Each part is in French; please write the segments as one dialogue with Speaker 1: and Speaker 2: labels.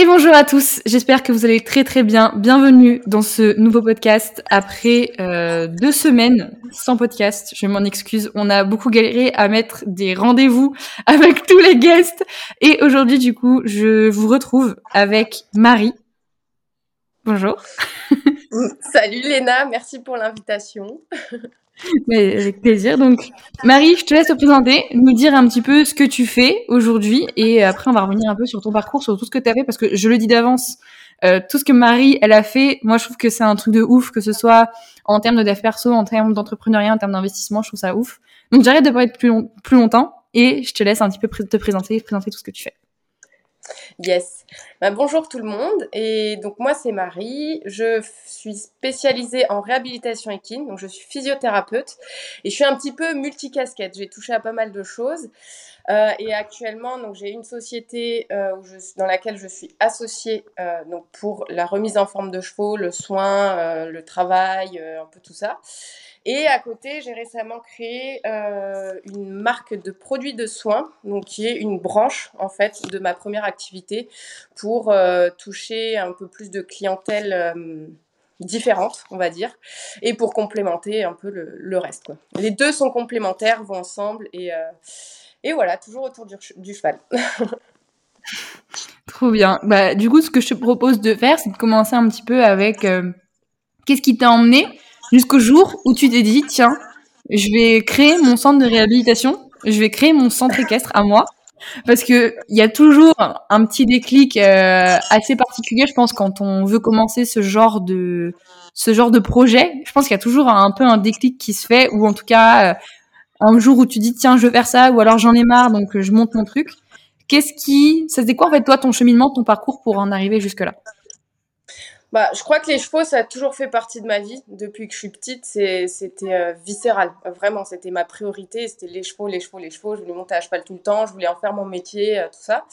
Speaker 1: Et bonjour à tous, j'espère que vous allez très très bien. Bienvenue dans ce nouveau podcast après euh, deux semaines sans podcast. Je m'en excuse, on a beaucoup galéré à mettre des rendez-vous avec tous les guests. Et aujourd'hui du coup, je vous retrouve avec Marie. Bonjour.
Speaker 2: Salut Léna, merci pour l'invitation.
Speaker 1: Mais avec plaisir. Donc, Marie, je te laisse te présenter, nous dire un petit peu ce que tu fais aujourd'hui, et après on va revenir un peu sur ton parcours, sur tout ce que tu as fait, parce que je le dis d'avance, euh, tout ce que Marie, elle a fait, moi je trouve que c'est un truc de ouf, que ce soit en termes de dev perso, en termes d'entrepreneuriat, en termes d'investissement, je trouve ça ouf. Donc j'arrête de parler plus, plus longtemps, et je te laisse un petit peu te présenter, présenter tout ce que tu fais.
Speaker 2: Yes. Bah, bonjour tout le monde. Et donc moi c'est Marie. Je suis spécialisée en réhabilitation équine. Donc je suis physiothérapeute et je suis un petit peu multicasquette. J'ai touché à pas mal de choses. Euh, et actuellement donc j'ai une société euh, dans laquelle je suis associée euh, donc pour la remise en forme de chevaux, le soin, le travail, un peu tout ça. Et à côté, j'ai récemment créé euh, une marque de produits de soins, donc qui est une branche en fait de ma première activité pour euh, toucher un peu plus de clientèle euh, différente, on va dire, et pour complémenter un peu le, reste. Les deux sont complémentaires, vont ensemble, et, et voilà, toujours autour du, du cheval.
Speaker 1: Trop bien. Bah, du coup, ce que je te propose de faire, c'est de commencer un petit peu avec qu'est-ce qui t'a emmené jusqu'au jour où tu t'es dit, tiens, je vais créer mon centre de réhabilitation, je vais créer mon centre équestre à moi. Parce que il y a toujours un petit déclic euh, assez particulier, je pense, quand on veut commencer ce genre de ce genre de projet. Je pense qu'il y a toujours un, peu un déclic qui se fait, ou en tout cas euh, un jour où tu dis tiens je veux faire ça, ou alors j'en ai marre donc euh, je monte mon truc. Qu'est-ce qui, ça c'est quoi en fait toi ton cheminement, ton parcours pour en arriver jusque là
Speaker 2: bah, je crois que les chevaux, ça a toujours fait partie de ma vie. Depuis que je suis petite, c'était euh, viscéral. Vraiment, c'était ma priorité. C'était les chevaux, les chevaux, les chevaux. Je voulais monter à cheval tout le temps. Je voulais en faire mon métier, euh, tout ça.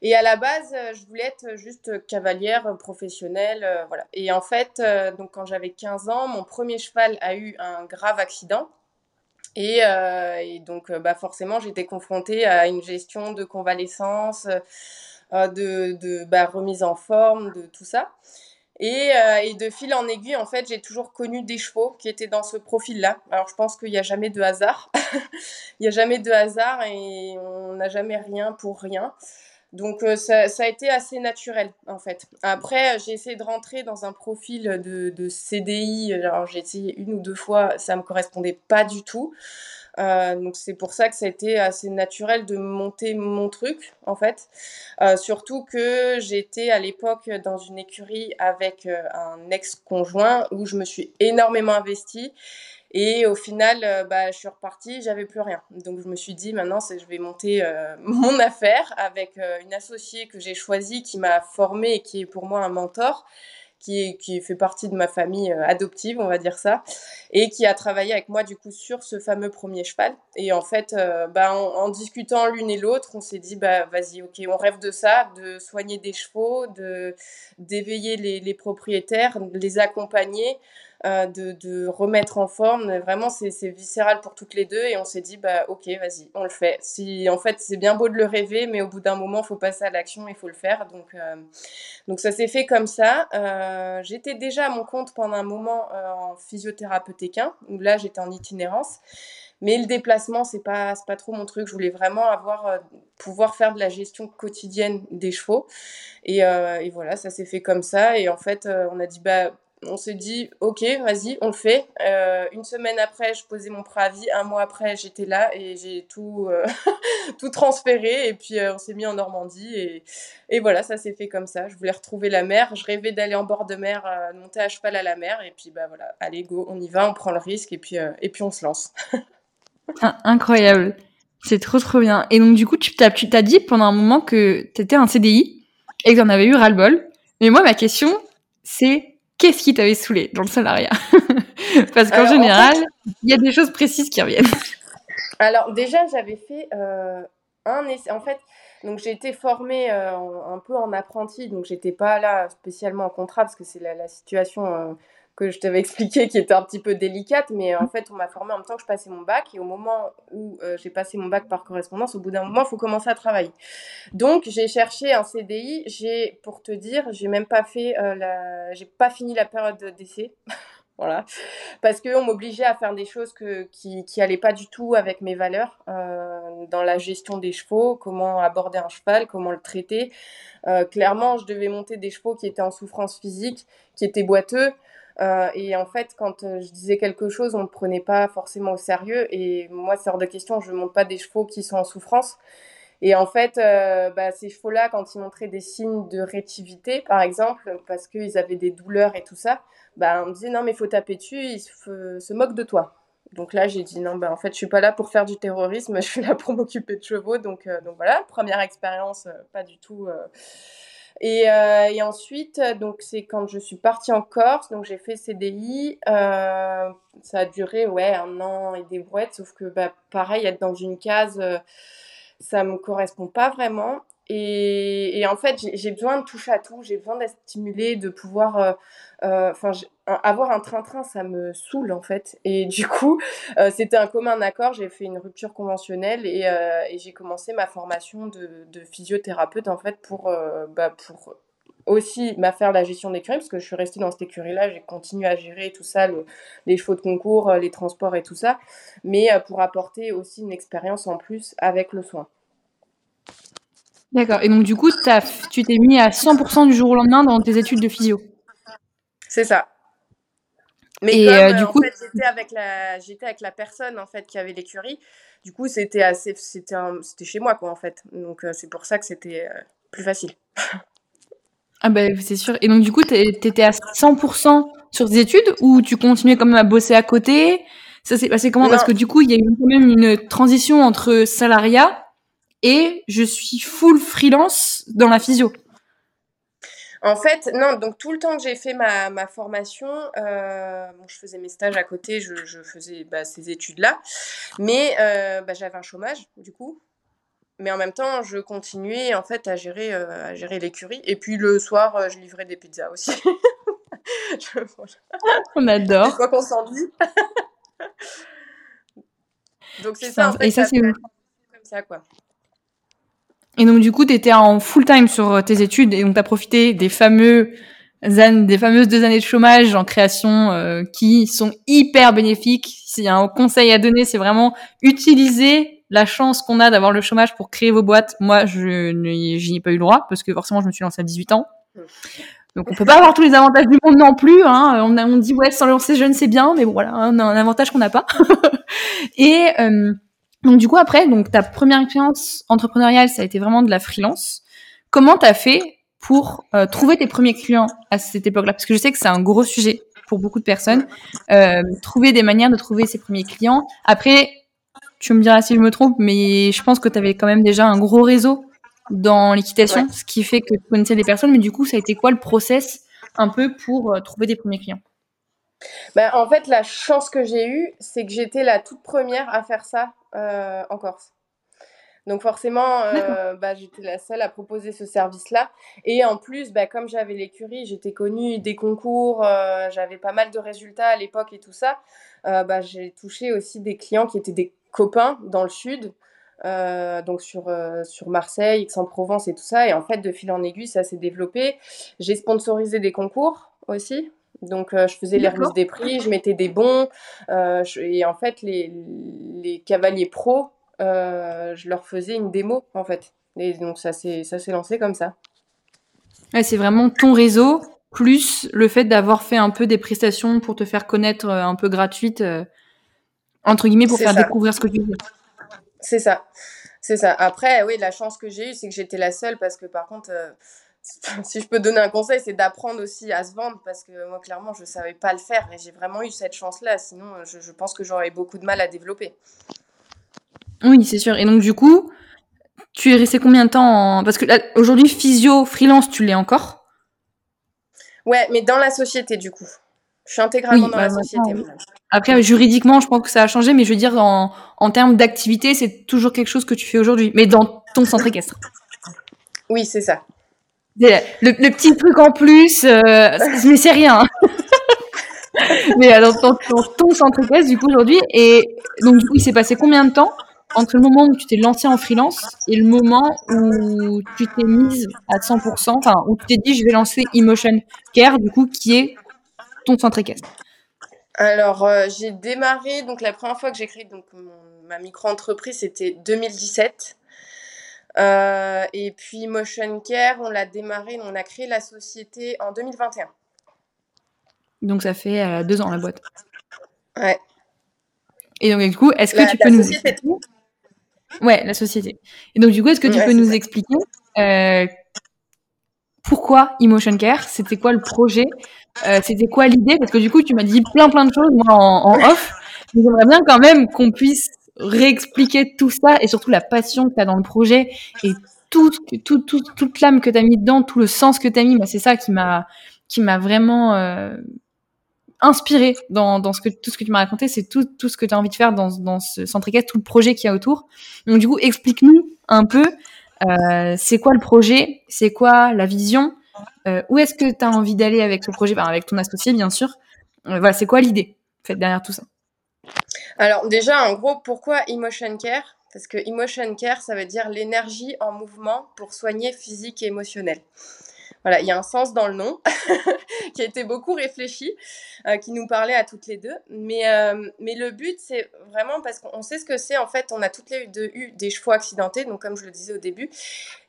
Speaker 2: Et à la base, euh, je voulais être juste cavalière professionnelle. voilà. Et en fait, donc quand j'avais 15 ans, mon premier cheval a eu un grave accident. Et, et donc, bah forcément, j'étais confrontée à une gestion de convalescence, de, de bah, remise en forme, de tout ça. Euh, et, de fil en aiguille, en fait, j'ai toujours connu des chevaux qui étaient dans ce profil-là. Alors, je pense qu'il n'y a jamais de hasard. Il n'y a jamais de hasard et on n'a jamais rien pour rien. Donc, euh, ça, a été assez naturel, en fait. Après, j'ai essayé de rentrer dans un profil de, CDI. Alors, j'ai essayé une ou deux fois, ça ne me correspondait pas du tout. Euh, donc c'est pour ça que ça a été assez naturel de monter mon truc en fait. Euh, surtout que j'étais à l'époque dans une écurie avec euh, un ex-conjoint où je me suis énormément investie. Et au final, bah, je suis repartie, j'avais plus rien. Donc je me suis dit, maintenant, je vais monter mon affaire avec une associée que j'ai choisie, qui m'a formée et qui est pour moi un mentor qui, fait partie de ma famille euh, adoptive, on va dire ça, et qui a travaillé avec moi du coup sur ce fameux premier cheval. Et en fait, euh, bah, en, discutant l'une et l'autre, on s'est dit, bah vas-y, ok, on rêve de ça, de soigner des chevaux, de d'éveiller les, les propriétaires, de les accompagner. Euh, de, remettre en forme. Vraiment, c'est viscéral pour toutes les deux et on s'est dit, bah ok, vas-y, on le fait. Si, en fait, c'est bien beau de le rêver, mais au bout d'un moment, il faut passer à l'action, il faut le faire. Donc, euh, donc ça s'est fait comme ça. Euh, j'étais déjà à mon compte pendant un moment en physiothérapeute où là, j'étais en itinérance. Mais le déplacement, c'est pas, pas trop mon truc. Je voulais vraiment avoir, pouvoir faire de la gestion quotidienne des chevaux. Et, et voilà, ça s'est fait comme ça. Et en fait, on a dit, bah, on s'est dit, ok, vas-y, on le fait. Euh, une semaine après, je posais mon préavis. Un mois après, j'étais là et j'ai tout, euh, tout transféré. Et puis, euh, on s'est mis en Normandie. Et, et voilà, ça s'est fait comme ça. Je voulais retrouver la mer. Je rêvais d'aller en bord de mer, monter à cheval à la mer. Et puis, bah voilà, allez, go, on y va, on prend le risque. Et puis, et puis on se lance.
Speaker 1: Ah, incroyable. C'est trop, trop bien. Et donc, du coup, tu t'as, dit pendant un moment que tu étais un CDI et que tu en avais eu ras-le-bol. Mais moi, ma question, c'est qu'est-ce qui t'avait saoulé dans le salariat Parce qu'en général, il y a des choses précises qui reviennent.
Speaker 2: Alors déjà, j'avais fait euh, un essai. En fait, donc j'ai été formée euh, un peu en apprenti, donc j'étais pas là spécialement en contrat parce que c'est la, situation euh, que je t'avais expliqué qui était un petit peu délicate, mais en fait, on m'a formé en même temps que je passais mon bac. Et au moment où euh, j'ai passé mon bac par correspondance, au bout d'un moment, il faut commencer à travailler. Donc, j'ai cherché un CDI. J'ai, pour te dire, j'ai même pas fait euh, la, j'ai pas fini la période d'essai. Voilà. Parce qu'on m'obligeait à faire des choses que, qui, qui allaient pas du tout avec mes valeurs euh, dans la gestion des chevaux, comment aborder un cheval, comment le traiter. Euh, clairement, je devais monter des chevaux qui étaient en souffrance physique, qui étaient boiteux. Euh, et en fait, quand euh, je disais quelque chose, on ne prenait pas forcément au sérieux. Et moi, c'est hors de question, je ne monte pas des chevaux qui sont en souffrance. Et en fait, euh, bah, ces chevaux-là, quand ils montraient des signes de rétivité, par exemple, parce qu'ils avaient des douleurs et tout ça, bah, on me disait non, mais il faut taper dessus, ils se, moquent de toi. Donc là, j'ai dit non, bah, en fait, je suis pas là pour faire du terrorisme, je suis là pour m'occuper de chevaux. Donc, donc voilà, première expérience, pas du tout. Euh. Et, euh, ensuite, donc c'est quand je suis partie en Corse, donc j'ai fait CDI. ça a duré ouais un an et des brouettes, sauf que bah, pareil, être dans une case, ça me correspond pas vraiment. Et, en fait, j'ai besoin de toucher à tout, j'ai besoin d'être stimulée, de pouvoir. Euh, euh, enfin, avoir un train-train, ça me saoule en fait. Et du coup, euh, c'était un commun accord. J'ai fait une rupture conventionnelle et, j'ai commencé ma formation de, physiothérapeute en fait pour, bah, pour aussi bah, faire la gestion d'écurie parce que je suis restée dans cette écurie-là, j'ai continué à gérer tout ça, le, les chevaux de concours, les transports et tout ça, mais pour apporter aussi une expérience en plus avec le soin.
Speaker 1: D'accord. Et donc, du coup, tu t'es mis à 100% du jour au lendemain dans tes études de physio.
Speaker 2: C'est ça. Mais et comme, euh, du coup, fait, j'étais avec la, j'étais avec la personne en fait qui avait l'écurie. Du coup, c'était assez, c'était, c'était chez moi quoi en fait. Donc euh, c'est pour ça que c'était euh, plus facile.
Speaker 1: ah ben c'est sûr. Et donc du coup, t'étais à 100% sur tes études ou tu continuais quand même à bosser à côté? Ça s'est passé comment? Non. Parce que du coup, il y a eu quand même une transition entre salariat et je suis full freelance dans la physio.
Speaker 2: En fait, non, donc tout le temps que j'ai fait ma, ma formation, euh, bon, je faisais mes stages à côté, je, je faisais bah, ces études-là, mais euh, bah, j'avais un chômage, du coup. Mais en même temps, je continuais en fait à gérer, euh, à gérer l'écurie. Et puis le soir, je livrais des pizzas aussi.
Speaker 1: je, On adore.
Speaker 2: Quoi qu'on s'ennuie. donc c'est ça, en fait.
Speaker 1: Et ça, c'est
Speaker 2: comme ça, quoi.
Speaker 1: Et donc, du coup, tu étais en full time sur euh, tes études et donc tu as profité des fameux des fameuses deux années de chômage en création euh, qui sont hyper bénéfiques. S'il y a un conseil à donner, c'est vraiment utiliser la chance qu'on a d'avoir le chômage pour créer vos boîtes. Moi, je n'y ai pas eu le droit parce que forcément, je me suis lancée à 18 ans. Donc, on peut pas avoir tous les avantages du monde non plus. Hein. On, on dit, ouais, sans lancer jeune, c'est bien, mais bon, voilà, on a un avantage qu'on n'a pas. et... Euh, donc du coup après, donc ta première expérience entrepreneuriale, ça a été vraiment de la freelance. Comment t'as fait pour euh, trouver tes premiers clients à cette époque-là? Parce que je sais que c'est un gros sujet pour beaucoup de personnes. Euh, trouver des manières de trouver ses premiers clients. Après, tu me diras si je me trompe, mais je pense que tu avais quand même déjà un gros réseau dans l'équitation, ouais. ce qui fait que tu connaissais des personnes. Mais du coup, ça a été quoi le process un peu pour euh, trouver des premiers clients?
Speaker 2: Ben, en fait, la chance que j'ai eue, c'est que j'étais la toute première à faire ça euh, en Corse. Donc forcément, euh, bah, j'étais la seule à proposer ce service-là. Et en plus, bah, comme j'avais l'écurie, j'étais connue des concours, euh, j'avais pas mal de résultats à l'époque et tout ça. Bah, j'ai touché aussi des clients qui étaient des copains dans le sud, euh, donc sur, sur Marseille, Aix-en-Provence et tout ça. Et en fait, de fil en aiguille, ça s'est développé. J'ai sponsorisé des concours aussi. Donc, euh, je faisais les remises des prix, je mettais des bons. Euh, je, et en fait, les, les cavaliers pros, euh, je leur faisais une démo, en fait. Et donc, ça s'est lancé comme ça.
Speaker 1: Ouais, c'est vraiment ton réseau, plus le fait d'avoir fait un peu des prestations pour te faire connaître un peu gratuite, entre guillemets, pour faire ça. découvrir ce que tu fais.
Speaker 2: C'est ça. C'est ça. Après, oui, la chance que j'ai eue, c'est que j'étais la seule parce que par contre euh, si je peux donner un conseil, c'est d'apprendre aussi à se vendre parce que moi, clairement, je ne savais pas le faire et j'ai vraiment eu cette chance-là. Sinon, je, je, pense que j'aurais beaucoup de mal à développer.
Speaker 1: Oui, c'est sûr. Et donc, du coup, tu es resté combien de temps en... Parce que aujourd'hui, physio, freelance, tu l'es encore?
Speaker 2: Ouais, mais dans la société, du coup. Je suis intégralement oui, dans bah, la société. Oui.
Speaker 1: Après, juridiquement, je pense que ça a changé, mais je veux dire, en, en termes d'activité, c'est toujours quelque chose que tu fais aujourd'hui, mais dans ton centre équestre.
Speaker 2: Oui, c'est ça.
Speaker 1: Le, petit truc en plus, euh, mais c'est rien. Mais alors, ton, ton, ton centre équestre, du coup, aujourd'hui, et donc, du coup, il s'est passé combien de temps entre le moment où tu t'es lancé en freelance et le moment où tu t'es mise à 100%, enfin, où tu t'es dit, je vais lancer Emotion Care, du coup, qui est ton centre équestre
Speaker 2: Alors, euh, j'ai démarré, donc la première fois que j'ai créé donc, ma micro-entreprise, c'était 2017. Euh, et puis Motion Care, on l'a démarré, on a créé la société en 2021.
Speaker 1: Donc ça fait euh, deux ans la boîte.
Speaker 2: Ouais.
Speaker 1: Et donc du coup, est-ce que
Speaker 2: La-
Speaker 1: tu
Speaker 2: la
Speaker 1: peux nous
Speaker 2: société.
Speaker 1: Ouais, la société. Et donc du coup, est-ce que tu
Speaker 2: Ouais,
Speaker 1: peux nous
Speaker 2: ça.
Speaker 1: expliquer euh, pourquoi Emotion Care? C'était quoi le projet? C'était quoi l'idée? Parce que du coup, tu m'as dit plein plein de choses moi en, en off. J'aimerais bien quand même qu'on puisse réexpliquer tout ça et surtout la passion que tu as dans le projet et tout, tout, tout, toute l'âme que tu as mis dedans, tout le sens que tu as mis. Moi, c'est ça qui m'a qui m'a vraiment euh, inspiré dans, dans ce que, tout ce que tu m'as raconté. C'est tout, tout ce que tu as envie de faire dans, dans ce centre équestre, tout le projet qu'il y a autour. Donc, du coup, explique-nous un peu euh, c'est quoi le projet, c'est quoi la vision, euh, où est-ce que tu as envie d'aller avec ce projet, avec ton associé, bien sûr. Euh, voilà, c'est quoi l'idée derrière tout ça?
Speaker 2: Alors déjà, en gros, pourquoi Emotion Care? Parce que Emotion Care, ça veut dire l'énergie en mouvement pour soigner physique et émotionnel. Voilà, il y a un sens dans le nom qui a été beaucoup réfléchi, euh, qui nous parlait à toutes les deux. Mais, euh, mais le but, c'est vraiment parce qu'on sait ce que c'est. En fait, on a toutes les deux eu des chevaux accidentés, donc comme je le disais au début,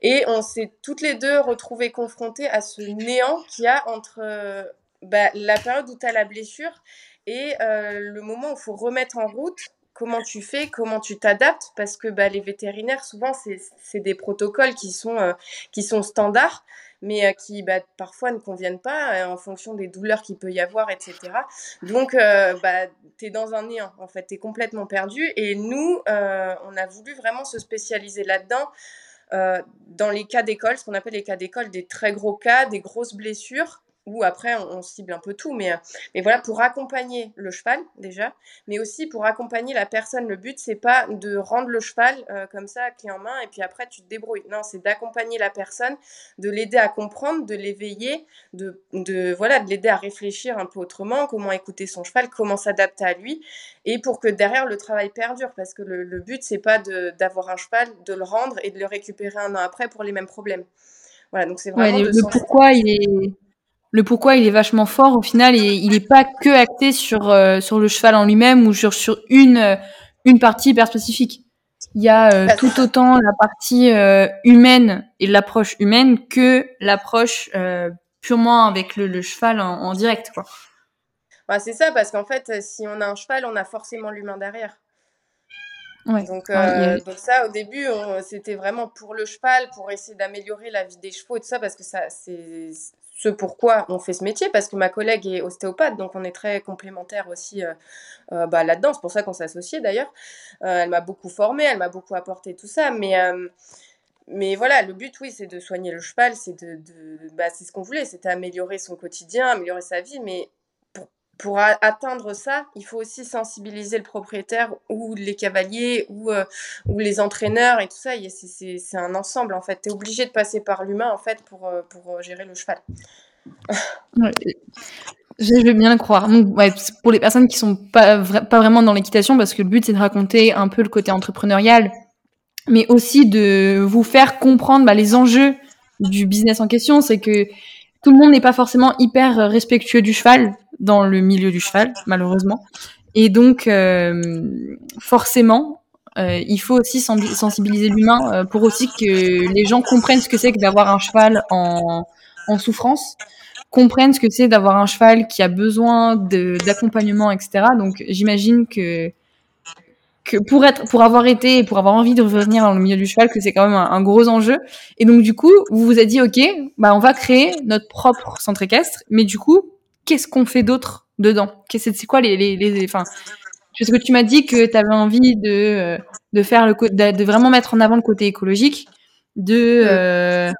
Speaker 2: et on s'est toutes les deux retrouvées confrontées à ce néant qu'il y a entre euh, bah, la période où tu as la blessure et euh, le moment où il faut remettre en route comment tu fais, comment tu t'adaptes, parce que bah, les vétérinaires, souvent, c'est des protocoles qui sont, euh, qui sont standards, mais euh, qui bah, parfois ne conviennent pas en fonction des douleurs qu'il peut y avoir, etc. Donc, bah, tu es dans un néant, en fait, tu es complètement perdu. Et nous, on a voulu vraiment se spécialiser là-dedans. dans les cas d'école, ce qu'on appelle les cas d'école, des très gros cas, des grosses blessures, où après on, on cible un peu tout, mais, euh, mais voilà, pour accompagner le cheval déjà, mais aussi pour accompagner la personne. Le but, c'est pas de rendre le cheval euh, comme ça, clé en main, et puis après tu te débrouilles. Non, c'est d'accompagner la personne, de l'aider à comprendre, de l'éveiller, de, de, voilà, de l'aider à réfléchir un peu autrement, comment écouter son cheval, comment s'adapter à lui, et pour que derrière le travail perdure, parce que le, le but, c'est pas d'avoir un cheval, de le rendre et de le récupérer un an après pour les mêmes problèmes. Voilà, donc c'est
Speaker 1: Ouais,
Speaker 2: vraiment
Speaker 1: le, pourquoi il est le pourquoi il est vachement fort au final et il est pas que acté sur euh, sur le cheval en lui-même ou sur sur une euh, une partie hyper spécifique. Il y a euh,
Speaker 2: Bah,
Speaker 1: tout autant la partie euh, humaine et l'approche humaine que l'approche purement avec le, le cheval en, en direct quoi.
Speaker 2: Bah, c'est ça, parce qu'en fait, si on a un cheval, on a forcément l'humain derrière.
Speaker 1: Ouais.
Speaker 2: Donc,
Speaker 1: Ouais, a-
Speaker 2: donc ça, au début, c'était vraiment pour le cheval, pour essayer d'améliorer la vie des chevaux et tout ça, parce que ça, c'est ce pourquoi on fait ce métier, parce que ma collègue est ostéopathe, donc on est très complémentaires aussi euh, euh, bah, là-dedans. C'est pour ça qu'on s'est associés d'ailleurs. Euh, elle m'a beaucoup formée, elle m'a beaucoup apporté tout ça, mais voilà, le but, oui, c'est de soigner le cheval, c'est de, de bah, ce qu'on voulait, c'était améliorer son quotidien, améliorer sa vie, mais pour, atteindre ça, il faut aussi sensibiliser le propriétaire ou les cavaliers ou, euh, ou les entraîneurs et tout ça. C'est- un ensemble, en fait. Tu es obligé de passer par l'humain, en fait, pour, euh, pour euh, gérer le cheval.
Speaker 1: Je vais bien le croire. Donc, pour les personnes qui sont pas, pas vraiment dans l'équitation, parce que le but c'est de raconter un peu le côté entrepreneurial, mais aussi de vous faire comprendre bah, les enjeux du business en question. C'est que tout le monde n'est pas forcément hyper respectueux du cheval dans le milieu du cheval, malheureusement. Et donc, euh, forcément, euh, il faut aussi sensibiliser l'humain euh, pour aussi que les gens comprennent ce que c'est que d'avoir un cheval en, souffrance comprennent ce que c'est d'avoir un cheval qui a besoin d'accompagnement, etc. Donc j'imagine que que pour être, pour avoir été et pour avoir envie de revenir dans le milieu du cheval, que c'est quand même un, un gros enjeu. Et donc du coup, vous vous êtes dit, ok, bah on va créer notre propre centre équestre, mais du coup, qu'est-ce qu'on fait d'autre dedans? C'est quoi les, les, les, enfin, parce que tu m'as dit que tu avais envie de de faire le de, de vraiment mettre en avant le côté écologique, de euh,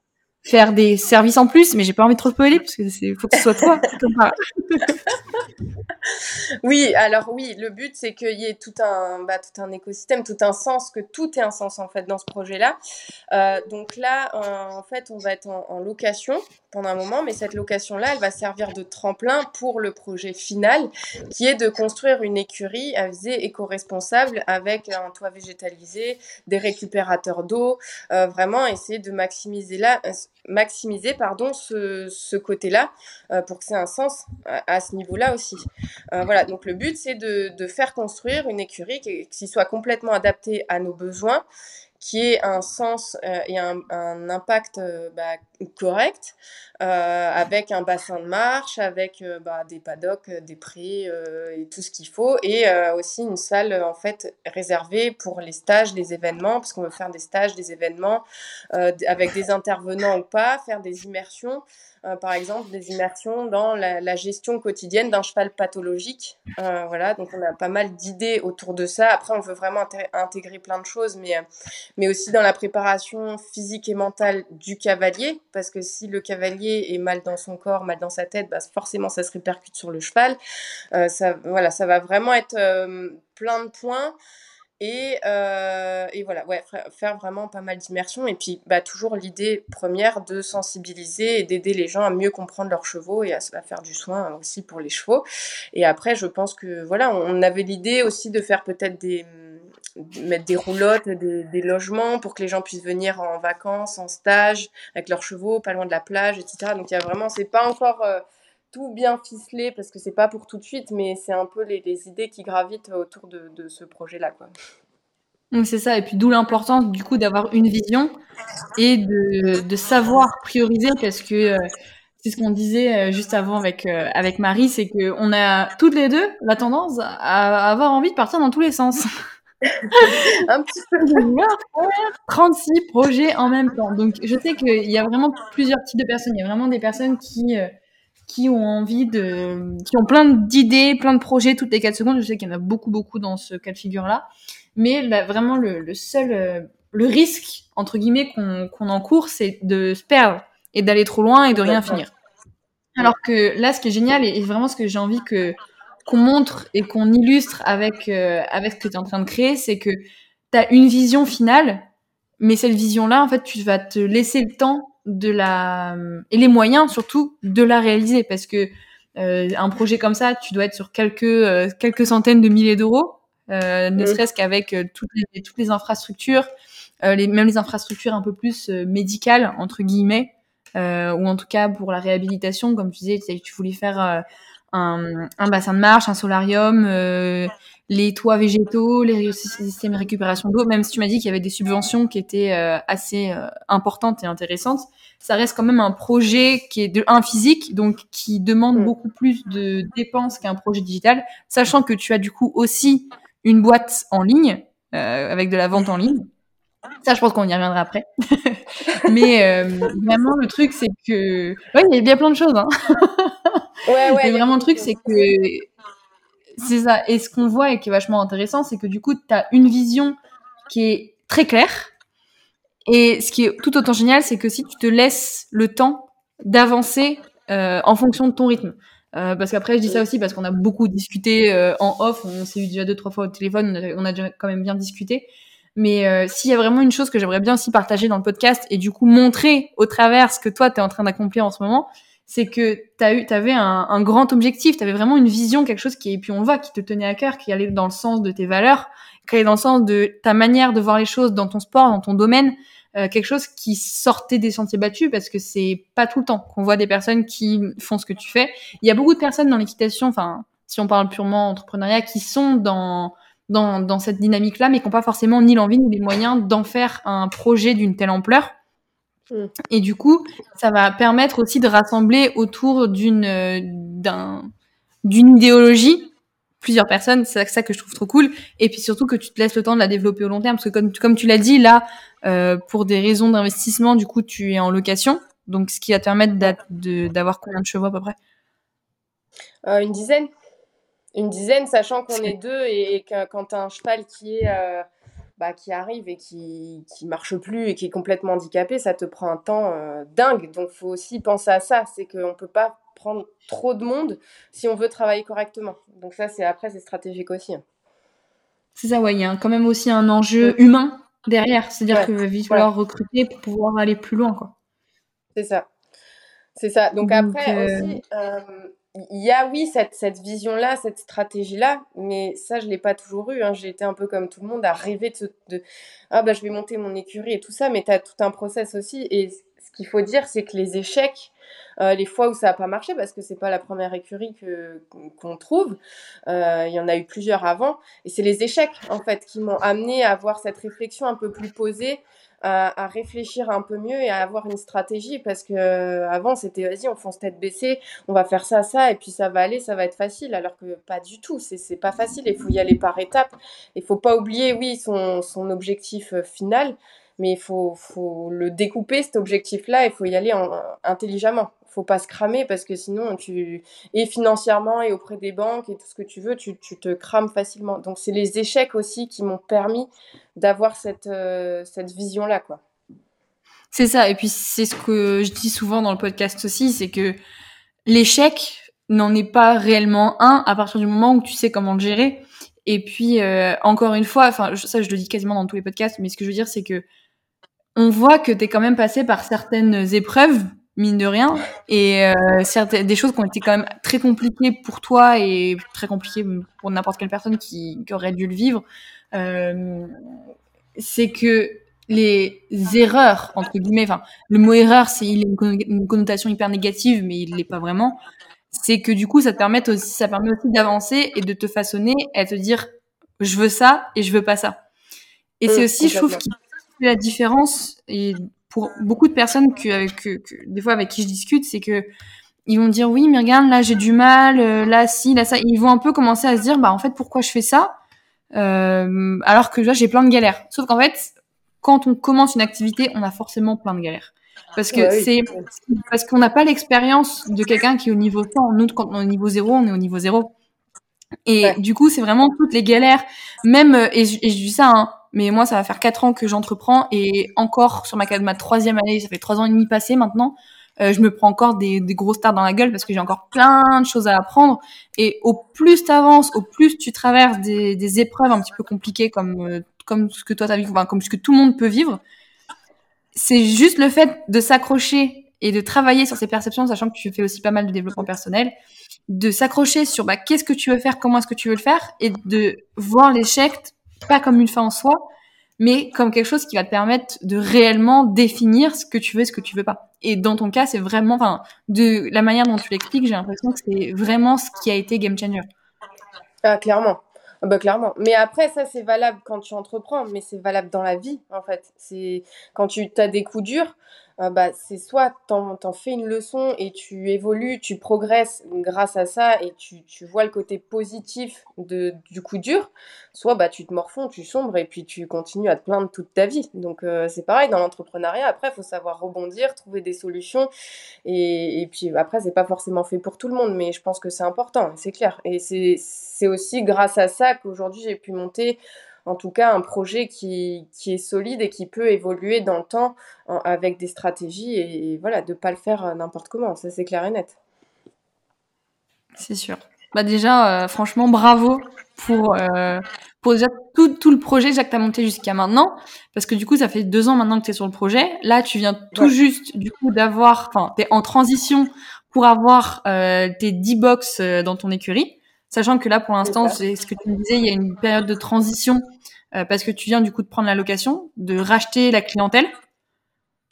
Speaker 1: faire des services en plus, mais j'ai pas envie de trop spoiler parce que c'est faut que ce soit toi.
Speaker 2: oui, alors oui, le but c'est qu'il y ait tout un, bah, tout un écosystème, tout un sens, que tout ait un sens en fait dans ce projet-là. Euh, donc là, en fait, on va être en, location un moment, mais cette location-là, elle va servir de tremplin pour le projet final, qui est de construire une écurie à visée éco-responsable avec un toit végétalisé, des récupérateurs d'eau, euh, vraiment essayer de maximiser là, maximiser pardon ce, côté-là euh, pour que c'est un sens à, ce niveau-là aussi. Euh, voilà, donc le but c'est de, de, faire construire une écurie qui, qui, soit complètement adaptée à nos besoins qui ait un sens euh, et un, impact euh, bah, correct, avec un bassin de marche, avec euh, bah, des paddocks, des prés et tout ce qu'il faut, et aussi une salle en fait réservée pour les stages, les événements, parce qu'on veut faire des stages, des événements avec des intervenants ou pas, faire des immersions. Euh, par exemple, des immersions dans la, gestion quotidienne d'un cheval pathologique. Euh, voilà, donc on a pas mal d'idées autour de ça. Après, on veut vraiment intégrer plein de choses, mais, euh, mais aussi dans la préparation physique et mentale du cavalier, parce que si le cavalier est mal dans son corps, mal dans sa tête, bah, forcément, ça se répercute sur le cheval. ça, voilà, ça va vraiment être plein de points. Et, euh, et, voilà, ouais, faire vraiment pas mal d'immersion. Et puis, bah, toujours l'idée première de sensibiliser et d'aider les gens à mieux comprendre leurs chevaux et à, à, faire du soin aussi pour les chevaux. Et après, je pense que voilà, on avait l'idée aussi de faire peut-être des mettre des roulottes, des, logements pour que les gens puissent venir en vacances, en stage avec leurs chevaux, pas loin de la plage, etc. Donc il y a vraiment, c'est pas encore euh, tout bien ficelé parce que c'est pas pour tout de suite, mais c'est un peu les, idées qui gravitent autour de, ce projet-là. Quoi.
Speaker 1: C'est ça, et puis d'où l'importance du coup d'avoir une vision et de, savoir prioriser parce que euh, c'est ce qu'on disait euh, juste avant avec, avec Marie, c'est qu'on a toutes les deux la tendance à avoir envie de partir dans tous les sens. un petit peu 36 projets en même temps. Donc je sais qu'il y a vraiment plusieurs types de personnes. Il y a vraiment des personnes qui qui ont envie de, qui ont plein d'idées, plein de projets toutes les 4 secondes. Je sais qu'il y en a beaucoup, beaucoup dans ce cas de figure-là. Mais là, vraiment, le, le, seul, euh, le risque, entre guillemets, qu'on qu'on encourt, c'est de se perdre et d'aller trop loin et de rien finir. Alors que là, ce qui est génial et, vraiment ce que j'ai envie que qu'on montre et qu'on illustre avec euh, avec ce que tu es en train de créer, c'est que tu as une vision finale, mais cette vision-là, en fait, tu vas te laisser le temps de la et les moyens surtout de la réaliser. Parce que euh, un projet comme ça, tu dois être sur quelques euh, quelques centaines de milliers d'euros, euh, ne serait-ce qu'avec euh, toutes les toutes les infrastructures, euh, les même les infrastructures un peu plus médicales entre guillemets, ou en tout cas pour la réhabilitation, comme tu disais, tu voulais faire un, un, bassin de marche, un solarium, euh, les toits végétaux, les systèmes de récupération d'eau, même si tu m'as dit qu'il y avait des subventions qui étaient euh, assez euh, importantes et intéressantes, ça reste quand même un projet qui est de un physique, donc qui demande mm. beaucoup plus de dépenses qu'un projet digital, sachant que tu as du coup aussi une boîte en ligne avec de la vente en ligne. Ça, je pense qu'on y reviendra après. Mais vraiment, le truc, c'est que... Ouais, il y a bien plein de choses. Hein. Ouais, ouais. vraiment, le truc, c'est que c'est ça. Et ce qu'on voit et qui est vachement intéressant, c'est que du coup, tu as une vision qui est très claire. Et ce qui est tout autant génial, c'est que si tu te laisses le temps d'avancer euh, en fonction de ton rythme. Euh, parce qu'après, je dis ça aussi parce qu'on a beaucoup discuté euh, en off. On s'est eu déjà deux, trois fois au téléphone. On a, déjà quand même bien discuté. Mais s'il y a vraiment une chose que j'aimerais bien aussi partager dans le podcast et du coup montrer au travers ce que toi, tu es en train d'accomplir en ce moment, c'est que t'as eu, t'avais un, un grand objectif, t'avais vraiment une vision, quelque chose qui, et puis on voit, qui te tenait à cœur, qui allait dans le sens de tes valeurs, qui allait dans le sens de ta manière de voir les choses dans ton sport, dans ton domaine, euh, quelque chose qui sortait des sentiers battus parce que c'est pas tout le temps qu'on voit des personnes qui font ce que tu fais. Il y a beaucoup de personnes dans l'équitation, enfin, si on parle purement entrepreneuriat, qui sont dans dans, dans cette dynamique-là, mais qui n'ont pas forcément ni l'envie ni les moyens d'en faire un projet d'une telle ampleur. Mm. Et du coup, ça va permettre aussi de rassembler autour d'une euh, d'un d'une idéologie plusieurs personnes. C'est ça que je trouve trop cool. Et puis surtout que tu te laisses le temps de la développer au long terme, parce que comme comme tu l'as dit là, euh, pour des raisons d'investissement, du coup, tu es en location. Donc, ce qui va te permettre d'avoir combien de chevaux à peu près?
Speaker 2: Euh, Une dizaine. Une dizaine, sachant qu'on est deux et, que quand tu as un cheval qui est bah, qui arrive et qui qui marche plus et qui est complètement handicapé, ça te prend un temps dingue. Donc faut aussi penser à ça, c'est qu'on peut pas prendre trop de monde si on veut travailler correctement. Donc ça, c'est après, c'est stratégique aussi. Hein.
Speaker 1: C'est ça, ouais. Il y a quand même aussi un enjeu mm. humain derrière. C'est-à-dire qu'il va falloir recruter pour pouvoir aller plus loin, quoi.
Speaker 2: C'est ça. C'est ça. Donc, après euh, aussi, euh, il y a oui cette, cette vision-là, cette stratégie-là, mais ça je l'ai pas toujours eu. Hein. J'ai été un peu comme tout le monde à rêver de, de ah bah je vais monter mon écurie et tout ça, mais tu as tout un process aussi. Et ce qu'il faut dire, c'est que les échecs, euh, les fois où ça n'a pas marché, parce que c'est pas la première écurie que qu'on trouve, euh, il y en a eu plusieurs avant, et c'est les échecs en fait qui m'ont amené à avoir cette réflexion un peu plus posée, à, réfléchir un peu mieux et à avoir une stratégie parce que euh, avant c'était vas-y on fonce tête baissée on va faire ça ça et puis ça va aller ça va être facile. Alors que pas du tout c'est pas facile. Il faut y aller par étapes. Il faut pas oublier oui son son objectif final mais il faut, faut le découper cet objectif-là, il faut y aller en, intelligemment faut pas se cramer parce que sinon tu et financièrement et auprès des banques et tout ce que tu veux tu, tu te crames facilement. Donc c'est les échecs aussi qui m'ont permis d'avoir cette euh, cette vision là quoi.
Speaker 1: C'est ça. Et puis c'est ce que je dis souvent dans le podcast aussi c'est que l'échec n'en est pas réellement un à partir du moment où tu sais comment le gérer. Et puis euh, encore une fois enfin ça je le dis quasiment dans tous les podcasts mais ce que je veux dire c'est que on voit que tu es quand même passé par certaines épreuves mine de rien. Et euh, des choses qui ont été quand même très compliquées pour toi et très compliquées pour n'importe quelle personne qui, qui, aurait dû le vivre, euh, c'est que les erreurs, entre guillemets, enfin, le mot erreur, c'est il a une connotation hyper négative, mais il l'est pas vraiment. C'est que du coup, ça te permet aussi, ça permet aussi d'avancer et de te façonner et à te dire, je veux ça et je veux pas ça. Et c'est aussi, je trouve, qui fait la différence et pour beaucoup de personnes que, que, que, des fois avec qui je discute, c'est que ils vont dire oui, mais regarde, là j'ai du mal, euh, là si, là ça. Ils vont un peu commencer à se dire bah en fait pourquoi je fais ça euh, alors que là j'ai plein de galères. Sauf qu'en fait, quand on commence une activité, on a forcément plein de galères. Parce que c'est parce qu'on n'a pas l'expérience de quelqu'un qui est au niveau 100. Nous, quand on est au niveau 0, on est au niveau 0. Et du coup, c'est vraiment toutes les galères. Même, et, et je dis ça, hein, mais moi, ça va faire quatre ans que j'entreprends et encore sur ma, ma troisième année, ça fait trois ans et demi passé maintenant, euh, je me prends encore des, des gros stars dans la gueule parce que j'ai encore plein de choses à apprendre. Et au plus tu avances, au plus tu traverses des, épreuves un petit peu compliquées comme euh, comme ce que toi t'as vécu, enfin, comme ce que tout le monde peut vivre. C'est juste le fait de s'accrocher et de travailler sur ces perceptions, sachant que tu fais aussi pas mal de développement personnel, de s'accrocher sur bah, qu'est-ce que tu veux faire, comment est-ce que tu veux le faire, et de voir l'échec pas comme une fin en soi, mais comme quelque chose qui va te permettre de réellement définir ce que tu veux ce que tu veux pas. Et dans ton cas, c'est vraiment, enfin, de la manière dont tu l'expliques, j'ai l'impression que c'est vraiment ce qui a été game changer.
Speaker 2: Ah, clairement. Ah bah, clairement. Mais après, ça, c'est valable quand tu entreprends, mais c'est valable dans la vie, en fait. C'est quand tu as des coups durs, euh, bah, c'est soit t'en, fais une leçon et tu évolues, tu progresses grâce à ça et tu, tu vois le côté positif de, du coup dur, soit bah, tu te morfonds, tu sombres et puis tu continues à te plaindre toute ta vie. Donc euh, c'est pareil dans l'entrepreneuriat, après il faut savoir rebondir, trouver des solutions et, et puis après c'est pas forcément fait pour tout le monde, mais je pense que c'est important, c'est clair. Et c'est, c'est aussi grâce à ça qu'aujourd'hui j'ai pu monter en tout cas un projet qui, qui est solide et qui peut évoluer dans le temps avec des stratégies et, voilà, de pas le faire euh, n'importe comment, ça c'est clair et net.
Speaker 1: C'est sûr. Bah déjà, euh, franchement, bravo pour, euh, pour déjà tout, tout le projet que tu as monté jusqu'à maintenant. Parce que du coup, ça fait deux ans maintenant que tu es sur le projet. Là, tu viens tout juste du coup d'avoir, enfin, tu es en transition pour avoir tes 10 box dans ton écurie. Sachant que là, pour l'instant, c'est ce que tu me disais, il y a une période de transition euh, parce que tu viens du coup de prendre la location, de racheter la clientèle.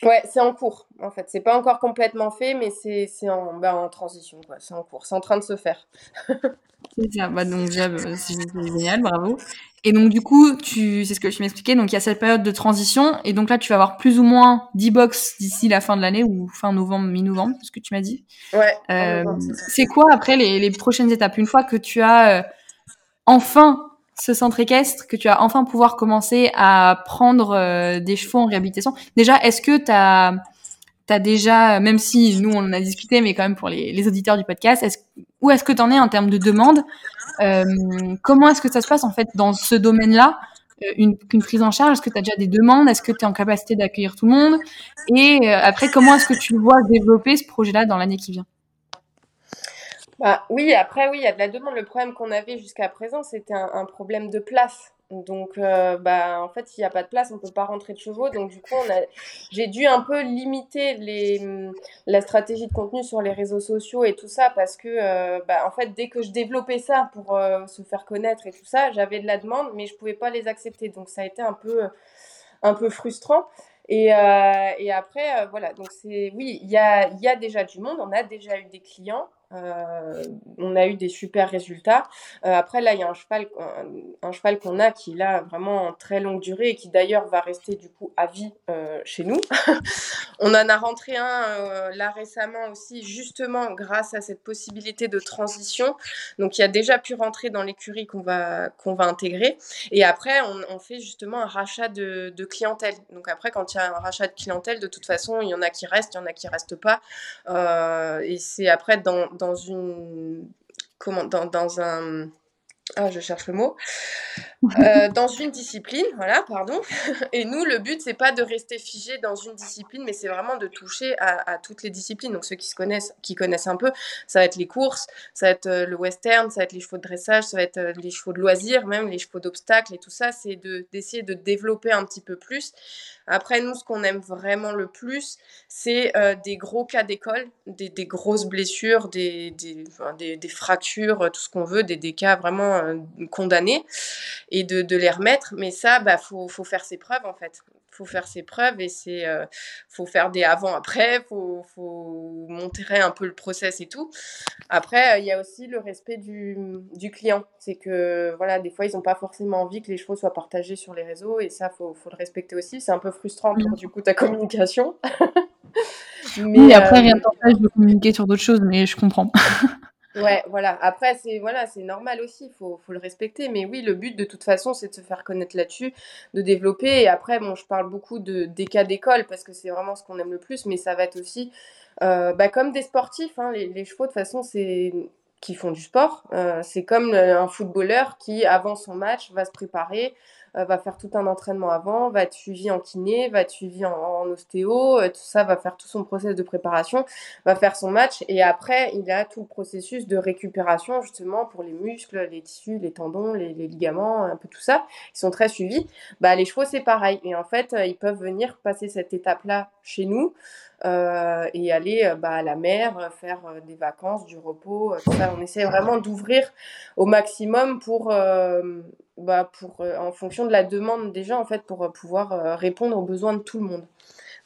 Speaker 2: Ouais, c'est en cours en fait. C'est pas encore complètement fait, mais c'est en, bah, en transition quoi. C'est en cours, c'est en train de se faire.
Speaker 1: c'est ça. Bah, donc bah, c'est génial, bravo. Et donc du coup, tu, c'est ce que tu m'expliquais. Donc il y a cette période de transition, et donc là, tu vas avoir plus ou moins 10 box d'ici la fin de l'année ou fin novembre, mi-novembre, ce que tu m'as dit.
Speaker 2: Ouais.
Speaker 1: Euh, c'est quoi après les, les, prochaines étapes? Une fois que tu as euh, enfin ce centre équestre, que tu as enfin pouvoir commencer à prendre euh, des chevaux en réhabilitation. Déjà, est-ce que tu as, as, déjà, même si nous on en a discuté, mais quand même pour les, les auditeurs du podcast, est où est-ce que tu en es en termes de demande euh, Comment est-ce que ça se passe en fait dans ce domaine-là une, prise en charge? Est-ce que tu as déjà des demandes? Est-ce que tu es en capacité d'accueillir tout le monde? Et après, comment est-ce que tu vois développer ce projet-là dans l'année qui vient?
Speaker 2: Bah, oui, après, oui, il y a de la demande. Le problème qu'on avait jusqu'à présent, c'était un, problème de place. Donc, euh, bah, en fait, s'il n'y a pas de place, on ne peut pas rentrer de chevaux. Donc, du coup, j'ai dû un peu limiter les, la stratégie de contenu sur les réseaux sociaux et tout ça parce que, euh, bah, en fait, dès que je développais ça pour euh, se faire connaître et tout ça, j'avais de la demande, mais je ne pouvais pas les accepter. Donc, ça a été un peu, un peu frustrant. Et, et après, voilà, donc c'est oui, il y a, y a déjà du monde, on a déjà eu des clients. Euh, on a eu des super résultats. Euh, après, là, il y a un cheval, un, cheval qu'on a qui là vraiment en très longue durée et qui d'ailleurs va rester du coup à vie euh, chez nous. on en a rentré un là récemment aussi, justement grâce à cette possibilité de transition. Donc, il a déjà pu rentrer dans l'écurie qu'on va qu'on va intégrer. Et après, on, fait justement un rachat de, clientèle. Donc après, quand il y a un rachat de clientèle, de toute façon, il y en a qui restent, il y en a qui restent pas. et c'est après dans une comment dans, dans un ah, je cherche le mot, euh, dans une discipline, voilà, pardon. Et nous, le but, c'est pas de rester figé dans une discipline, mais c'est vraiment de toucher à, toutes les disciplines. Donc, ceux qui se connaissent, qui connaissent un peu, ça va être les courses, ça va être euh, le western, ça va être les chevaux de dressage, ça va être euh, les chevaux de loisirs, même les chevaux d'obstacles et tout ça. C'est d'essayer de développer un petit peu plus après, nous, ce qu'on aime vraiment le plus, c'est euh, des gros cas d'école, des, des, grosses blessures, des, des, des, des fractures, tout ce qu'on veut, des, des cas vraiment euh, condamnés, et de, de, les remettre. Mais ça, bah, faut, faut faire ses preuves, en fait. Faut faire ses preuves et c'est euh, faut faire des avant après faut faut montrer un peu le process et tout. Après il y a aussi le respect du, du client. C'est que voilà des fois ils n'ont pas forcément envie que les chevaux soient partagés sur les réseaux et ça faut faut le respecter aussi. C'est un peu frustrant pour du coup ta communication.
Speaker 1: Mais après rien euh, t'empêche de communiquer sur d'autres choses mais je comprends
Speaker 2: Ouais, voilà. Après, c'est voilà, c'est normal aussi, il faut, faut le respecter. Mais oui, le but de toute façon, c'est de se faire connaître là-dessus, de développer. Et après, bon, je parle beaucoup de, des cas d'école parce que c'est vraiment ce qu'on aime le plus, mais ça va être aussi euh, bah, comme des sportifs. Hein, les, chevaux, de toute façon, c'est qui font du sport. Euh, c'est comme un footballeur qui, avant son match, va se préparer, va faire tout un entraînement avant, va être suivi en kiné, va être suivi en, ostéo, euh, tout ça, va faire tout son process de préparation, va faire son match et après il a tout le processus de récupération justement pour les muscles, les tissus, les tendons, les, ligaments, un peu tout ça, ils sont très suivis. Bah les chevaux c'est pareil et en fait euh, ils peuvent venir passer cette étape là chez nous. Euh, et aller bah, à la mer, faire des vacances, du repos, ça. On essaie vraiment d'ouvrir au maximum pour bah, pour, euh, en fonction de la demande déjà, en fait, pour euh, pouvoir euh, répondre aux besoins de tout le monde.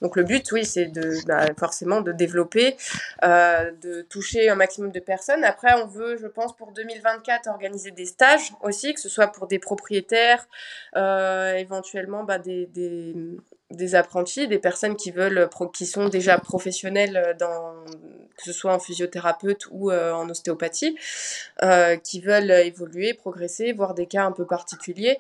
Speaker 2: Donc le but, oui, c'est de bah, forcément de développer, de toucher un maximum de personnes. Après, on veut, je pense, pour 2024, organiser des stages aussi, que ce soit pour des propriétaires, éventuellement bah, des, des, apprentis, des personnes qui veulent, qui sont déjà professionnels dans, que ce soit en physiothérapeute ou euh, en ostéopathie, euh, qui veulent évoluer, progresser, voir des cas un peu particuliers.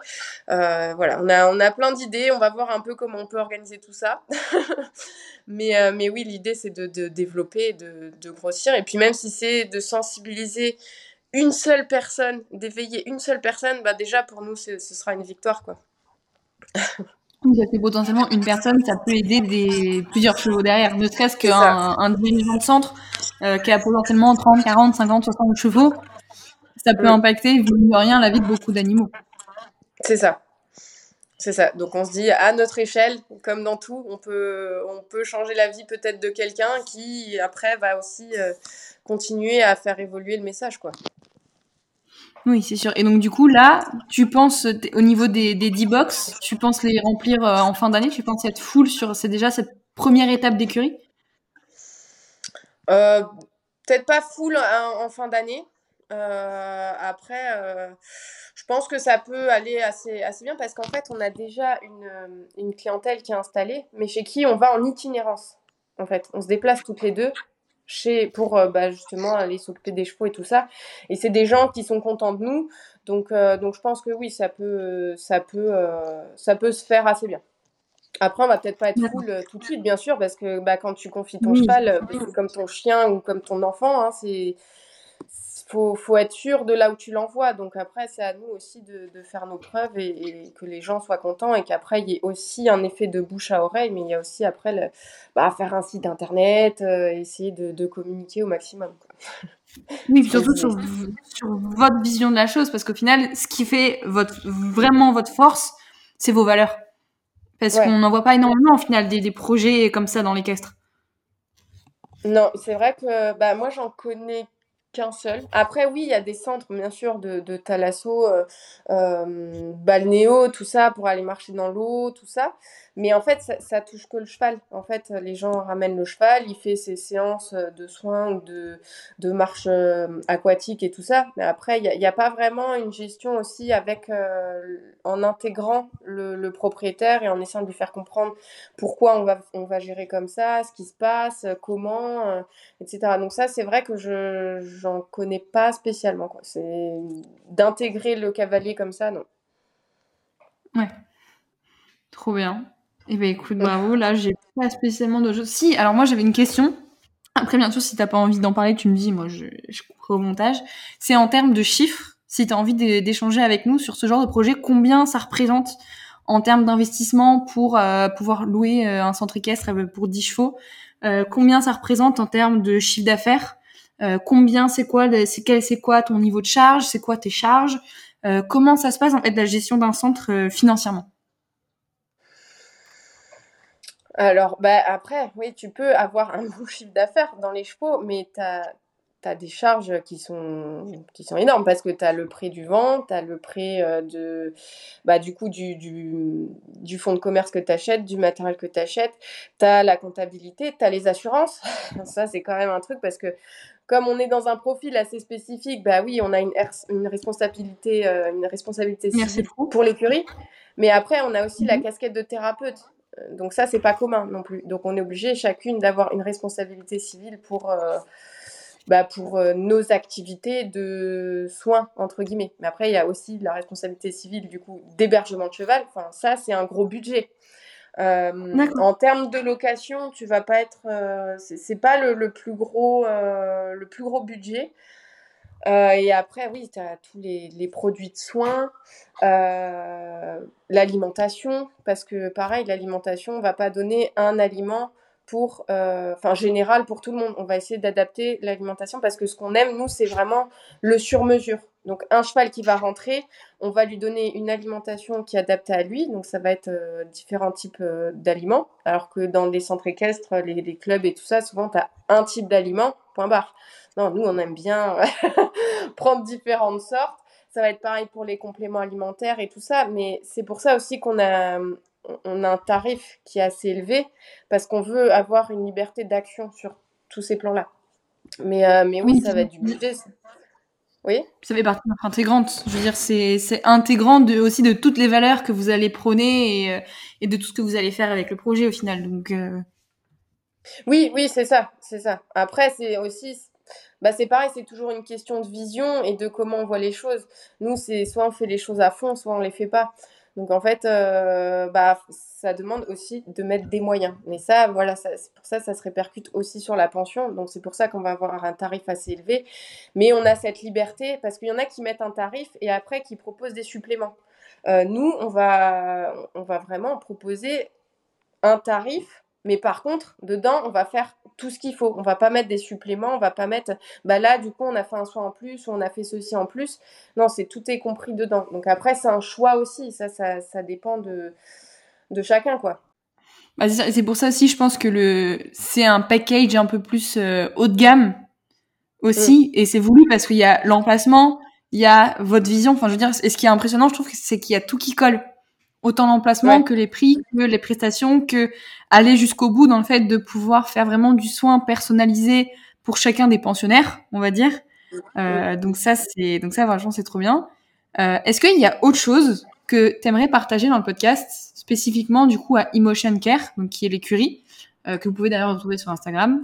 Speaker 2: Euh, voilà, on a, on a plein d'idées. On va voir un peu comment on peut organiser tout ça. mais, euh, mais oui, l'idée, c'est de, de, développer, de, de grossir. Et puis même si c'est de sensibiliser une seule personne, d'éveiller une seule personne, bah déjà pour nous, ce sera une victoire. quoi.
Speaker 1: Ça potentiellement une personne, ça peut aider des, plusieurs chevaux derrière. Ne serait-ce qu'un un dirigeant de centre euh, qui a potentiellement 30, 40, 50, 60 chevaux, ça peut impacter, vu rien, la vie de beaucoup d'animaux.
Speaker 2: C'est ça. C'est ça. Donc on se dit à notre échelle, comme dans tout, on peut, on peut changer la vie peut-être de quelqu'un qui après va aussi euh, continuer à faire évoluer le message, quoi.
Speaker 1: Oui, c'est sûr. Et donc du coup là, tu penses au niveau des, des 10 box, tu penses les remplir euh, en fin d'année? Tu penses être full sur c'est déjà cette première étape d'écurie?
Speaker 2: Euh, Peut-être pas full en fin d'année. Euh, après, euh, je pense que ça peut aller assez, bien parce qu'en fait, on a déjà une, euh, une, clientèle qui est installée, mais chez qui on va en itinérance. En fait, on se déplace toutes les deux chez, pour bah, justement aller s'occuper des chevaux et tout ça. Et c'est des gens qui sont contents de nous. Donc, donc je pense que oui, ça peut, ça, peut, ça peut se faire assez bien. Après, on va peut-être pas être full tout de suite, bien sûr, parce que bah, quand tu confies ton cheval, comme ton chien ou comme ton enfant, hein, c'est faut, faut être sûr de là où tu l'envoies. Donc après, c'est à nous aussi de, de faire nos preuves et, que les gens soient contents et qu'après, il y ait aussi un effet de bouche à oreille, mais il y a aussi après le, bah, faire un site internet, euh, essayer de, de, communiquer au maximum. Quoi.
Speaker 1: Oui, surtout sur, sur, votre vision de la chose, parce qu'au final, ce qui fait votre, vraiment votre force, c'est vos valeurs. Parce qu'on n'en voit pas énormément, au final, des, des projets comme ça dans l'équestre.
Speaker 2: Non, c'est vrai que bah, moi, j'en connais qu'un seul. Après, oui, il y a des centres, bien sûr, de, de thalasso, euh, euh, balnéo, tout ça, pour aller marcher dans l'eau, tout ça. Mais en fait, ça, ça, touche que le cheval. En fait, les gens ramènent le cheval, il fait ses séances de soins ou de, de marche euh, aquatique et tout ça. Mais après, il n'y a, pas vraiment une gestion aussi avec, euh, en intégrant le, propriétaire et en essayant de lui faire comprendre pourquoi on va, on va gérer comme ça, ce qui se passe, comment, euh, etc. Donc ça, c'est vrai que je j'en connais pas spécialement. C'est d'intégrer le cavalier comme ça, non.
Speaker 1: Ouais. Trop bien. Eh ben écoute, bravo. Là, j'ai pas spécialement de choses. Si, alors moi j'avais une question. Après, bien sûr, si t'as pas envie d'en parler, tu me dis. Moi, je, je au montage. C'est en termes de chiffres. Si tu as envie d'échanger avec nous sur ce genre de projet, combien ça représente en termes d'investissement pour euh, pouvoir louer euh, un centre équestre euh, pour 10 chevaux euh, Combien ça représente en termes de chiffre d'affaires Combien c'est quoi C'est c'est quoi ton niveau de charge C'est quoi tes charges Comment ça se passe en fait la gestion d'un centre financièrement?
Speaker 2: Alors, bah, après, oui, tu peux avoir un bon chiffre d'affaires dans les chevaux, mais tu as, des charges qui sont, qui sont énormes parce que tu as le prix du vent, tu as le prix euh, de, bah, du coup, du, du, du fonds de commerce que tu achètes, du matériel que tu achètes, tu as la comptabilité, tu as les assurances. Ça, c'est quand même un truc parce que comme on est dans un profil assez spécifique, bah oui, on a une, une responsabilité, euh, une responsabilité pour l'écurie. Mais après, on a aussi la mhm. casquette de thérapeute. Donc ça, c'est pas commun non plus. Donc on est obligé chacune d'avoir une responsabilité civile pour, euh, bah, pour euh, nos activités de soins, entre guillemets. Mais après, il y a aussi la responsabilité civile du coup d'hébergement de cheval. Enfin, ça, c'est un gros budget. Euh, en termes de location, tu vas pas être, c'est pas le, le, plus gros, le plus gros budget. Euh, et après, oui, tu as tous les, les, produits de soins, euh, l'alimentation, parce que pareil, l'alimentation, on va pas donner un aliment pour, euh, enfin, général pour tout le monde. On va essayer d'adapter l'alimentation parce que ce qu'on aime, nous, c'est vraiment le sur-mesure. Donc, un cheval qui va rentrer, on va lui donner une alimentation qui est adaptée à lui. Donc, ça va être euh, différents types euh, d'aliments. Alors que dans les centres équestres, les, les clubs et tout ça, souvent, tu as un type d'aliment, point barre. Non, nous, on aime bien prendre différentes sortes. Ça va être pareil pour les compléments alimentaires et tout ça, mais c'est pour ça aussi qu'on a, on a un tarif qui est assez élevé parce qu'on veut avoir une liberté d'action sur tous ces plans-là. Mais, euh, mais oui, ça va être du budget. Oui.
Speaker 1: Ça fait partie intégrante. Je veux dire, c'est, intégrant de, aussi de toutes les valeurs que vous allez prôner et, euh, et, de tout ce que vous allez faire avec le projet au final. Donc, euh,
Speaker 2: Oui, oui, c'est ça, c'est ça. Après, c'est aussi, bah c'est pareil, c'est toujours une question de vision et de comment on voit les choses. Nous, c'est soit on fait les choses à fond, soit on les fait pas. Donc en fait, euh, bah, ça demande aussi de mettre des moyens. Mais ça, voilà, c'est pour ça, ça se répercute aussi sur la pension. Donc c'est pour ça qu'on va avoir un tarif assez élevé. Mais on a cette liberté parce qu'il y en a qui mettent un tarif et après qui proposent des suppléments. Euh, nous, on va vraiment proposer un tarif mais par contre, dedans, on va faire tout ce qu'il faut. On va pas mettre des suppléments, on va pas mettre, bah là, du coup, on a fait un soin en plus, ou on a fait ceci en plus. Non, c'est tout est compris dedans. Donc après, c'est un choix aussi. Ça, ça, ça dépend de, de chacun, quoi.
Speaker 1: Bah, c'est pour ça aussi, je pense que le, c'est un package un peu plus euh, haut de gamme aussi, mm. et c'est voulu parce qu'il y a l'emplacement, il y a votre vision. Enfin, je veux dire, et ce qui est impressionnant, je trouve, c'est qu'il y a tout qui colle autant l'emplacement que les prix, que les prestations, que aller jusqu'au bout dans le fait de pouvoir faire vraiment du soin personnalisé pour chacun des pensionnaires, on va dire. Euh, donc ça, c'est donc ça, franchement, c'est trop bien. Euh, Est-ce qu'il y a autre chose que tu aimerais partager dans le podcast, spécifiquement du coup à Emotion Care, donc qui est l'écurie, euh, que vous pouvez d'ailleurs retrouver sur Instagram.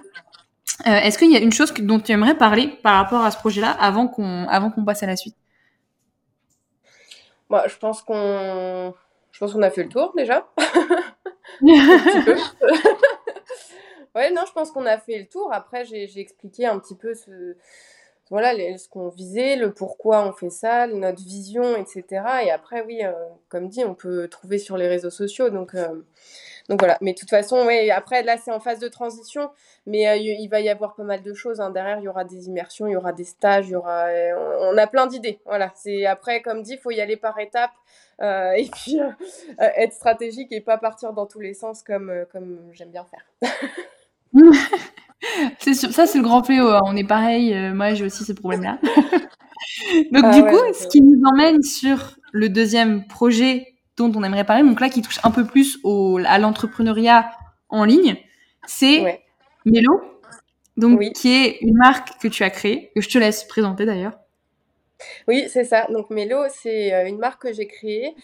Speaker 1: Euh, Est-ce qu'il y a une chose que, dont tu aimerais parler par rapport à ce projet-là avant qu'on avant qu'on passe à la suite?
Speaker 2: Moi, je pense qu'on je pense qu'on a fait le tour déjà. ouais, non, je pense qu'on a fait le tour. Après, j'ai expliqué un petit peu ce, voilà ce qu'on visait, le pourquoi on fait ça, notre vision, etc. Et après, oui, comme dit, on peut trouver sur les réseaux sociaux. Donc, donc voilà, mais de toute façon, ouais, après, là, c'est en phase de transition, mais euh, il va y avoir pas mal de choses. Hein. Derrière, il y aura des immersions, il y aura des stages, il y aura... On, a plein d'idées. Voilà, c'est après, comme dit, il faut y aller par étapes euh, et puis euh, être stratégique et pas partir dans tous les sens comme, comme j'aime bien faire.
Speaker 1: c'est ça, c'est le grand fléau. Hein. On est pareil, moi, j'ai aussi ce problème-là. Donc, ah du coup, ce qui nous emmène sur le deuxième projet dont on aimerait parler, donc là qui touche un peu plus au, à l'entrepreneuriat en ligne, c'est Melo, donc qui est une marque que tu as créée, que je te laisse présenter d'ailleurs.
Speaker 2: Oui, c'est ça. Donc Melo, c'est euh, une marque que j'ai créée.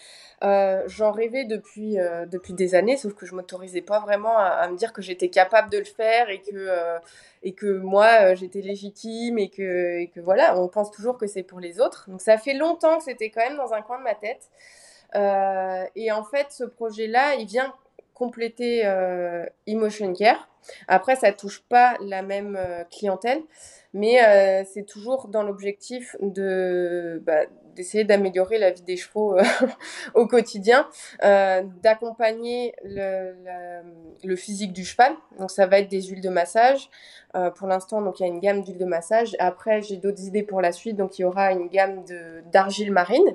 Speaker 2: Euh, j'en rêvais depuis, euh, depuis des années, sauf que je m'autorisais pas vraiment à, me dire que j'étais capable de le faire et que, et que moi, j'étais légitime et que, et que voilà, on pense toujours que c'est pour les autres. Donc ça fait longtemps que c'était quand même dans un coin de ma tête. Euh, et en fait, ce projet-là, il vient compléter euh, Emotion Care. Après, ça touche pas la même euh, clientèle, mais c'est toujours dans l'objectif de bah, d'essayer d'améliorer la vie des chevaux au quotidien, d'accompagner le, le, physique du cheval. Donc, ça va être des huiles de massage. pour l'instant, il y a une gamme d'huiles de massage. Après, j'ai d'autres idées pour la suite. Donc, il y aura une gamme d'argile marine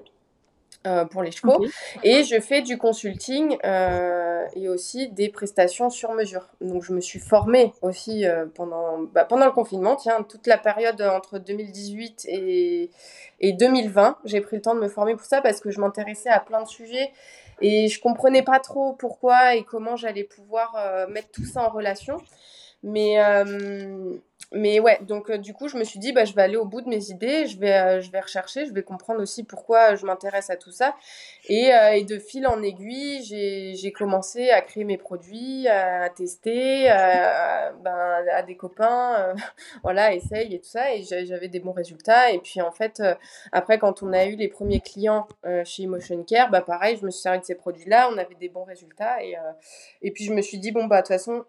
Speaker 2: euh, pour les chevaux. Et je fais du consulting euh, et aussi des prestations sur mesure. Donc je me suis formée aussi euh, pendant, bah, pendant le confinement, tiens, toute la période entre 2018 et, et 2020. J'ai pris le temps de me former pour ça parce que je m'intéressais à plein de sujets et je comprenais pas trop pourquoi et comment j'allais pouvoir mettre tout ça en relation. Mais mais ouais, donc euh, du coup, je me suis dit, bah, je vais aller au bout de mes idées, je vais, euh, je vais rechercher, je vais comprendre aussi pourquoi je m'intéresse à tout ça. Et, euh, de fil en aiguille, j'ai commencé à créer mes produits, à, tester, à, ben, à des copains, voilà, essaye et tout ça. Et j'avais des bons résultats. Et puis en fait, après, quand on a eu les premiers clients chez Emotion Care, bah, pareil, je me suis servi de ces produits-là, on avait des bons résultats. Et, et puis je me suis dit, bon, bah, de toute façon,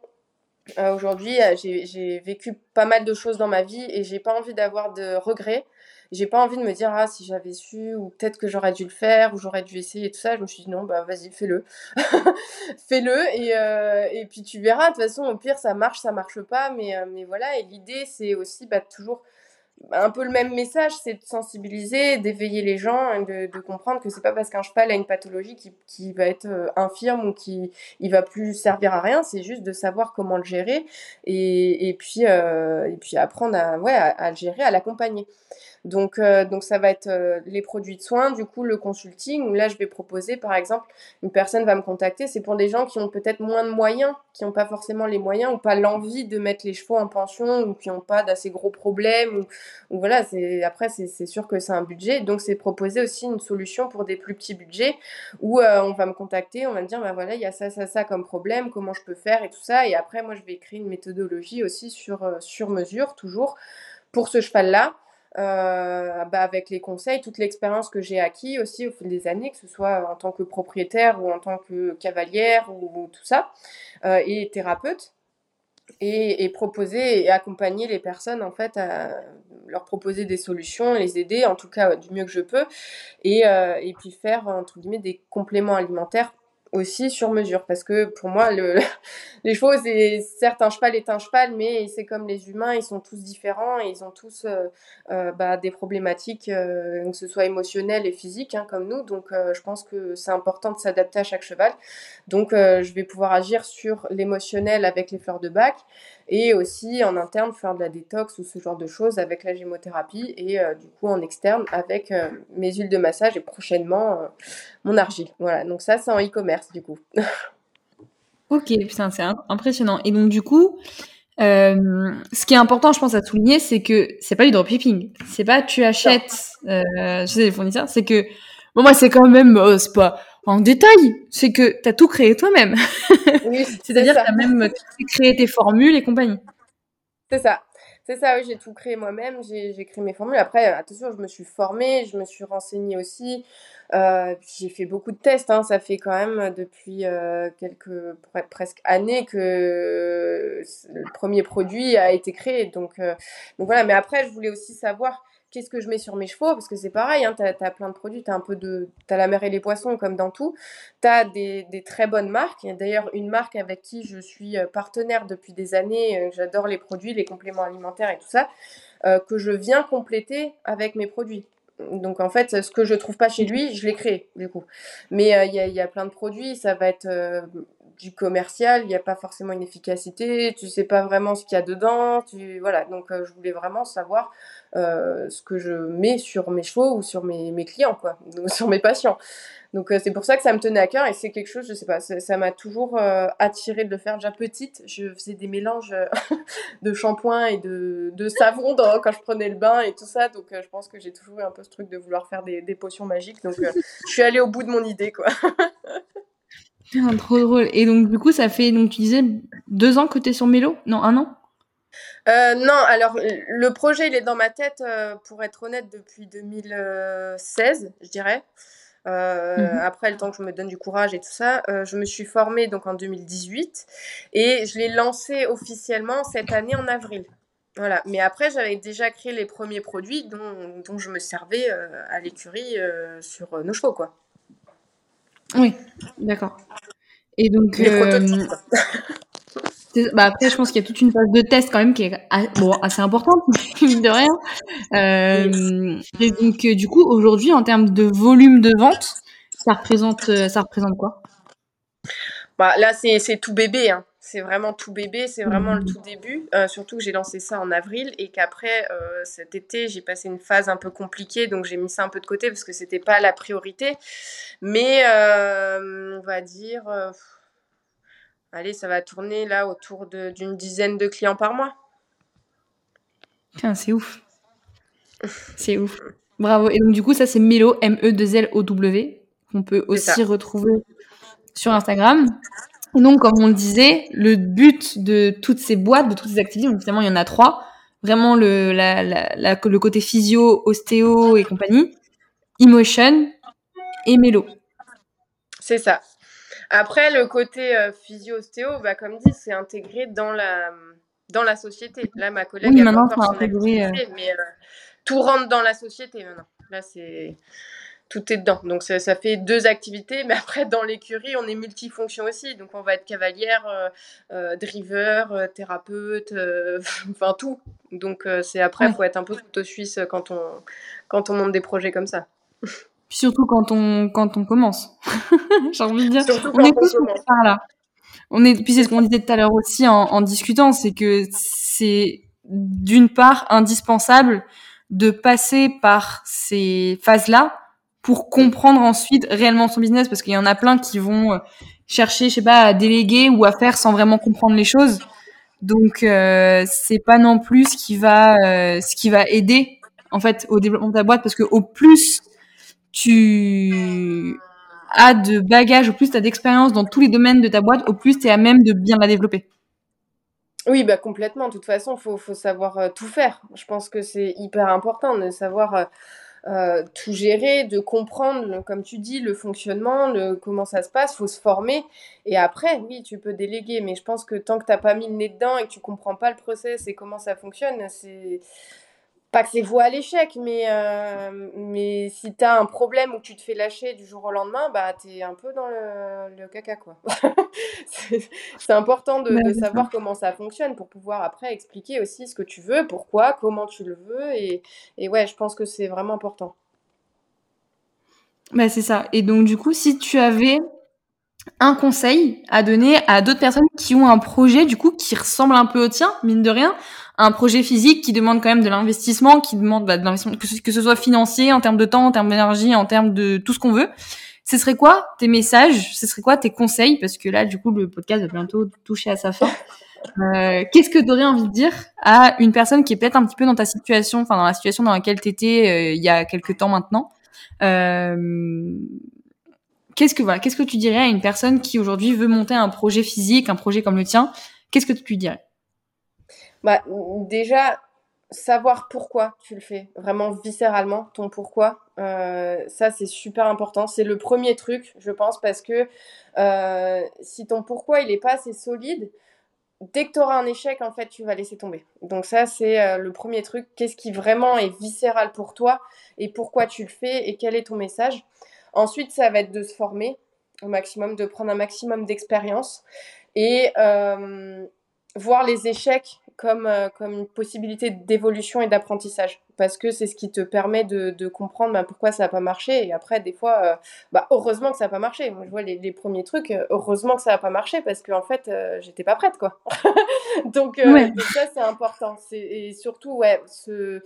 Speaker 2: euh, aujourd'hui, euh, j'ai vécu pas mal de choses dans ma vie et j'ai pas envie d'avoir de regrets. J'ai pas envie de me dire ah si j'avais su ou peut-être que j'aurais dû le faire ou j'aurais dû essayer et tout ça. Je me suis dit non bah vas-y fais-le, fais-le et, euh, et puis tu verras. De toute façon au pire ça marche ça marche pas mais mais voilà et l'idée c'est aussi bah toujours un peu le même message, c'est de sensibiliser, d'éveiller les gens, de, comprendre que c'est pas parce qu'un cheval a une pathologie qui, va être euh, infirme ou qui il va plus servir à rien, c'est juste de savoir comment le gérer et, euh, puis apprendre à ouais à le gérer, à l'accompagner. Donc, euh, donc ça va être euh, les produits de soins, du coup le consulting, où là je vais proposer par exemple, une personne va me contacter, c'est pour des gens qui ont peut-être moins de moyens, qui n'ont pas forcément les moyens ou pas l'envie de mettre les chevaux en pension ou qui n'ont pas d'assez gros problèmes. Ou, voilà, après c'est sûr que c'est un budget, donc c'est proposer aussi une solution pour des plus petits budgets où euh, on va me contacter, on va me dire bah voilà il y a ça ça ça comme problème, comment je peux faire et tout ça, et après moi je vais écrire une méthodologie aussi sur sur mesure toujours pour ce cheval là euh, bah avec les conseils, toute l'expérience que j'ai acquis aussi au fil des années, que ce soit en tant que propriétaire ou en tant que cavalière ou, tout ça, euh, et thérapeute, et, proposer et accompagner les personnes en fait à leur proposer des solutions, les aider en tout cas du mieux que je peux, et, euh, et puis faire entre guillemets des compléments alimentaires aussi sur mesure. Parce que pour moi le, les choses c'est certes un cheval est un cheval mais c'est comme les humains ils sont tous différents et ils ont tous euh, euh, bah, des problématiques euh, que ce soit émotionnelles et physiques hein, comme nous. Donc je pense que c'est important de s'adapter à chaque cheval. Donc je vais pouvoir agir sur l'émotionnel avec les fleurs de bac et aussi en interne faire de la détox ou ce genre de choses avec la gémothérapie et euh, du coup en externe avec euh, mes huiles de massage et prochainement euh, mon argile. Voilà, donc ça c'est en e-commerce du coup.
Speaker 1: ok, putain, c'est impressionnant. Et donc du coup, ce qui est important, je pense, à souligner, c'est que c'est pas du dropshipping. C'est pas tu achètes chez les fournisseurs, c'est que bon moi c'est quand même c'est pas en détail, c'est que tu as tout créé toi-même. Oui, C'est-à-dire que tu as même créé tes formules et compagnie.
Speaker 2: C'est ça. C'est ça, oui, j'ai tout créé moi-même, j'ai créé mes formules. Après, attention, je me suis formée, je me suis renseignée aussi. Euh, j'ai fait beaucoup de tests, hein. ça fait quand même depuis euh, quelques presque années que le premier produit a été créé. Donc, euh, donc voilà, mais après, je voulais aussi savoir qu'est-ce que je mets sur mes chevaux Parce que c'est pareil, hein, tu as, plein de produits, tu as un peu de. As la mer et les poissons, comme dans tout. Tu as des, des, très bonnes marques. Il y a d'ailleurs une marque avec qui je suis euh, partenaire depuis des années. Euh, j'adore les produits, les compléments alimentaires et tout ça, euh, que je viens compléter avec mes produits. Donc en fait, ce que je trouve pas chez lui, je l'ai créé du coup. Mais il y, a, y, a, plein de produits, ça va être du commercial, il n'y a pas forcément une efficacité, tu sais pas vraiment ce qu'il y a dedans, tu voilà. Donc euh, je voulais vraiment savoir euh, ce que je mets sur mes chevaux ou sur mes, mes clients quoi, ou sur mes patients. Donc euh, c'est pour ça que ça me tenait à cœur et c'est quelque chose, je sais pas, ça m'a toujours attiré de le faire déjà petite. Je faisais des mélanges de shampoing et de, de savon dans, quand je prenais le bain et tout ça. Donc je pense que j'ai toujours eu un peu ce truc de vouloir faire des, des potions magiques. Donc je suis allée au bout de mon idée quoi.
Speaker 1: trop drôle. Et donc, du coup, ça fait, donc tu disais, deux ans que tu es sur Mélo? Non, un an?
Speaker 2: Euh, non, alors le projet il est dans ma tête, euh, pour être honnête, depuis 2016, je dirais. Euh, mhm. Après, le temps que je me donne du courage et tout ça, je me suis formée donc en 2018 et je l'ai lancé officiellement cette année en avril. Voilà. Mais après, j'avais déjà créé les premiers produits dont, dont je me servais à l'écurie sur nos chevaux, quoi.
Speaker 1: Oui, d'accord. Et donc, euh, bah après, je pense qu'il y a toute une phase de test quand même qui est bon, assez importante, mine de rien. Euh, et donc, euh, du coup, aujourd'hui, en termes de volume de vente, ça représente, ça représente quoi?
Speaker 2: Bah, Là, c'est tout bébé. Hein c'est vraiment tout bébé, c'est vraiment le tout début. Euh, surtout que j'ai lancé ça en avril et qu'après euh, cet été, j'ai passé une phase un peu compliquée, donc j'ai mis ça un peu de côté parce que c'était pas la priorité. Mais euh, on va dire, allez, ça va tourner là autour d'une dizaine de clients par mois.
Speaker 1: c'est ouf. C'est ouf. Bravo. Et donc du coup, ça c'est Melo, M-E-2-L-O-W, qu'on peut aussi retrouver sur Instagram. Donc, comme on le disait, le but de toutes ces boîtes, de toutes ces activités, donc il y en a trois, vraiment le, la, la, le côté physio, ostéo et compagnie, emotion et mélo.
Speaker 2: C'est ça. Après, le côté euh, physio-ostéo, bah, comme dit, c'est intégré dans la, dans la société. Là, ma collègue
Speaker 1: oui, a encore son activité, euh,
Speaker 2: mais euh, tout rentre dans la société maintenant. Là, c'est tout est dedans. Donc ça, ça, fait deux activités, mais après dans l'écurie, on est multifonction aussi. Donc on va être cavalière, euh, euh driver, euh, thérapeute, euh, enfin tout. Donc c'est après, il faut être un peu couteau suisse quand on, quand on monte des projets comme ça.
Speaker 1: Puis surtout quand on, quand on commence. J'ai envie de dire,
Speaker 2: surtout on est tous par là.
Speaker 1: On est, puis c'est ce qu'on disait tout à l'heure aussi en, en discutant, c'est que c'est d'une part indispensable de passer par ces phases-là pour comprendre ensuite réellement son business parce qu'il y en a plein qui vont euh, chercher, je sais pas, à déléguer ou à faire sans vraiment comprendre les choses. Donc euh, c'est pas non plus ce qui va euh, ce qui va aider en fait au développement de ta boîte parce que au plus tu as de bagages, au plus tu as d'expérience dans tous les domaines de ta boîte, au plus tu es à même de bien la développer.
Speaker 2: Oui, bah complètement. De toute façon, faut faut savoir euh, tout faire. Je pense que c'est hyper important de savoir euh, tout gérer, de comprendre, comme tu dis, le fonctionnement, le, comment ça se passe, faut se former. Et après, oui, tu peux déléguer, mais je pense que tant que tu n'as pas mis le nez dedans et que tu comprends pas le process et comment ça fonctionne, c'est pas que c'est voie à l'échec, mais, euh, mais si tu as un problème où tu te fais lâcher du jour au lendemain, bah, tu es un peu dans le, caca. quoi. c'est important de, de savoir comment ça fonctionne pour pouvoir après expliquer aussi ce que tu veux, pourquoi, comment tu le veux. Et, et ouais, je pense que c'est vraiment important.
Speaker 1: Bah, c'est ça. Et donc, du coup, si tu avais un conseil à donner à d'autres personnes qui ont un projet, du coup, qui ressemble un peu au tien, mine de rien, un projet physique qui demande quand même de l'investissement, qui demande bah, de l'investissement, que, ce, soit financier, en termes de temps, en termes d'énergie, en termes de tout ce qu'on veut. Ce serait quoi tes messages Ce serait quoi tes conseils? Parce que là, du coup, le podcast va bientôt toucher à sa fin. Euh, Qu'est-ce que tu aurais envie de dire à une personne qui est peut-être un petit peu dans ta situation, enfin dans la situation dans laquelle tu étais euh, il y a quelques temps maintenant? Euh, Qu'est-ce que voilà, qu'est-ce que tu dirais à une personne qui aujourd'hui veut monter un projet physique, un projet comme le tien? Qu'est-ce que tu lui dirais?
Speaker 2: Bah, déjà, savoir pourquoi tu le fais, vraiment viscéralement, ton pourquoi. Euh, ça, c'est super important. C'est le premier truc, je pense, parce que euh, si ton pourquoi, il n'est pas assez solide, dès que tu auras un échec, en fait, tu vas laisser tomber. Donc ça, c'est euh, le premier truc. Qu'est-ce qui vraiment est viscéral pour toi et pourquoi tu le fais et quel est ton message? Ensuite, ça va être de se former au maximum, de prendre un maximum d'expérience et voir les échecs comme, euh, comme une possibilité d'évolution et d'apprentissage. Parce que c'est ce qui te permet de, de comprendre bah, pourquoi ça n'a pas marché. Et après, des fois, euh, bah, heureusement que ça n'a pas marché. Moi, je vois les, les, premiers trucs, euh, heureusement que ça n'a pas marché parce qu'en en fait, j'étais pas prête, quoi. donc, donc, ça, c'est important. Et surtout, ouais, se,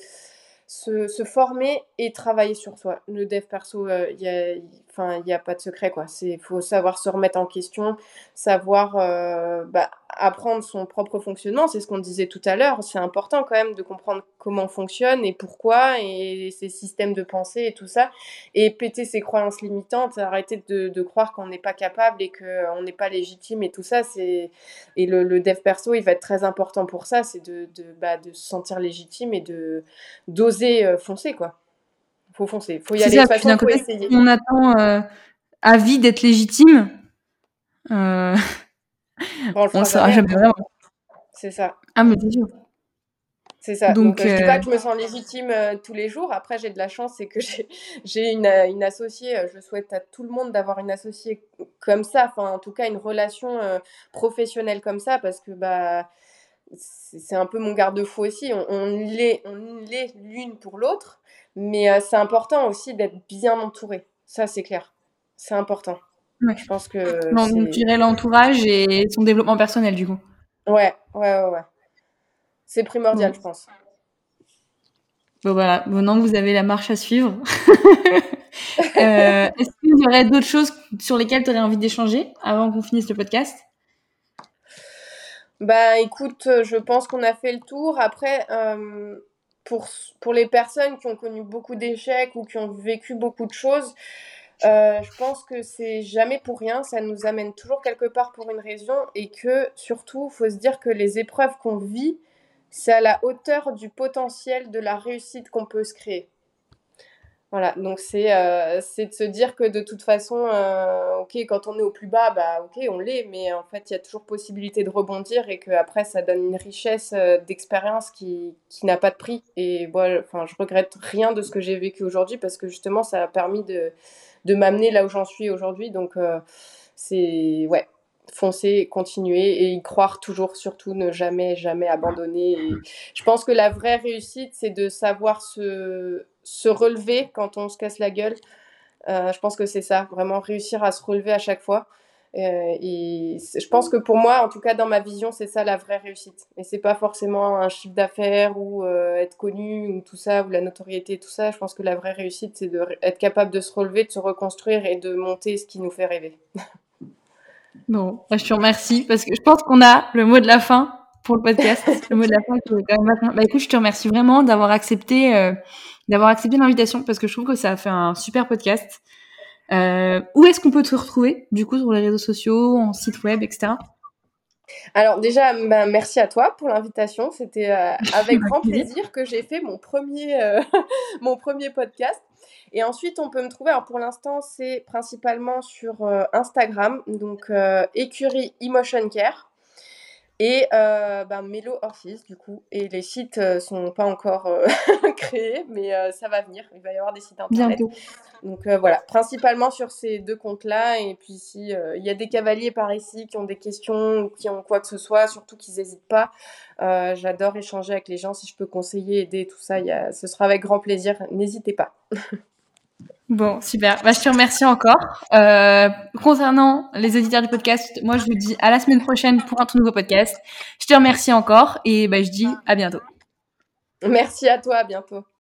Speaker 2: se, former et travailler sur soi. Le dev perso, il euh, n'y a, y a pas de secret. Il faut savoir se remettre en question, savoir euh, bah, apprendre son propre fonctionnement. C'est ce qu'on disait tout à l'heure. C'est important quand même de comprendre comment on fonctionne et pourquoi, et ses systèmes de pensée et tout ça. Et péter ses croyances limitantes, arrêter de, de croire qu'on n'est pas capable et qu'on n'est pas légitime et tout ça. c'est Et le, le, dev perso, il va être très important pour ça. C'est de, de, bah, de se sentir légitime et de d'oser euh, foncer, quoi. Faut foncer, faut y aller. Ça, faut essayer.
Speaker 1: On attend euh, à vie d'être légitime. Euh...
Speaker 2: on, le sera jamais vraiment. C'est ça.
Speaker 1: Ah, mais c'est sûr.
Speaker 2: C'est ça. Donc, Donc euh, je dis pas que je me sens légitime tous les jours. Après, j'ai de la chance, c'est que j'ai une, une, associée. Je souhaite à tout le monde d'avoir une associée comme ça. Enfin, en tout cas, une relation professionnelle comme ça, parce que bah c'est un peu mon garde-fou aussi. On, on l'est l'une pour l'autre, mais euh, c'est important aussi d'être bien entouré. Ça, c'est clair. C'est important. Je pense que.
Speaker 1: Donc, dirais l'entourage et son développement personnel, du coup.
Speaker 2: Ouais, ouais, ouais, ouais. C'est primordial, je pense.
Speaker 1: Bon, voilà. Maintenant que vous avez la marche à suivre, euh, est-ce qu'il y aurait d'autres choses sur lesquelles tu aurais envie d'échanger avant qu'on finisse le podcast?
Speaker 2: Bah écoute, euh, je pense qu'on a fait le tour. Après, euh, pour, pour les personnes qui ont connu beaucoup d'échecs ou qui ont vécu beaucoup de choses, euh, je pense que c'est jamais pour rien, ça nous amène toujours quelque part pour une raison et que surtout, il faut se dire que les épreuves qu'on vit, c'est à la hauteur du potentiel de la réussite qu'on peut se créer. Voilà, donc c'est euh, de se dire que de toute façon, euh, ok, quand on est au plus bas, bah ok, on l'est, mais en fait, il y a toujours possibilité de rebondir et que après, ça donne une richesse euh, d'expérience qui, qui n'a pas de prix. Et voilà, enfin, je regrette rien de ce que j'ai vécu aujourd'hui parce que justement, ça a permis de, de m'amener là où j'en suis aujourd'hui. Donc, c'est ouais, foncer, continuer et y croire toujours, surtout ne jamais, jamais abandonner. Je pense que la vraie réussite, c'est de savoir se se relever quand on se casse la gueule. Euh, je pense que c'est ça, vraiment réussir à se relever à chaque fois. Euh, et je pense que pour moi, en tout cas dans ma vision, c'est ça la vraie réussite. Et c'est pas forcément un chiffre d'affaires ou euh, être connu ou tout ça, ou la notoriété, tout ça. Je pense que la vraie réussite, c'est d'être capable de se relever, de se reconstruire et de monter ce qui nous fait rêver.
Speaker 1: Bon, bah, je te remercie parce que je pense qu'on a le mot de la fin pour le podcast. le mot de la fin qui est quand même Bah écoute, je te remercie vraiment d'avoir accepté d'avoir accepté l'invitation parce que je trouve que ça a fait un super podcast. Euh, où est-ce qu'on peut te retrouver, du coup, sur les réseaux sociaux, en site web, etc.
Speaker 2: Alors déjà, bah, merci à toi pour l'invitation. C'était euh, avec grand plaisir que j'ai fait mon premier, euh, mon premier podcast. Et ensuite, on peut me trouver, alors pour l'instant, c'est principalement sur Instagram, donc écurie Emotion Care et euh, ben, Mélo Orphis du coup. Et les sites euh, sont pas encore euh, créés, mais euh, ça va venir. Il va y avoir des sites internet. Bientôt. Donc voilà, principalement sur ces deux comptes-là. Et puis si il y a des cavaliers par ici qui ont des questions ou qui ont quoi que ce soit, surtout qu'ils n'hésitent pas. J'adore échanger avec les gens. Si je peux conseiller, aider, tout ça, y a... ce sera avec grand plaisir. N'hésitez pas.
Speaker 1: Bon, super. Bah, je te remercie encore. Euh, concernant les auditeurs du podcast, moi, je vous dis à la semaine prochaine pour un tout nouveau podcast. Je te remercie encore et bah, je dis à bientôt.
Speaker 2: Merci à toi, à bientôt.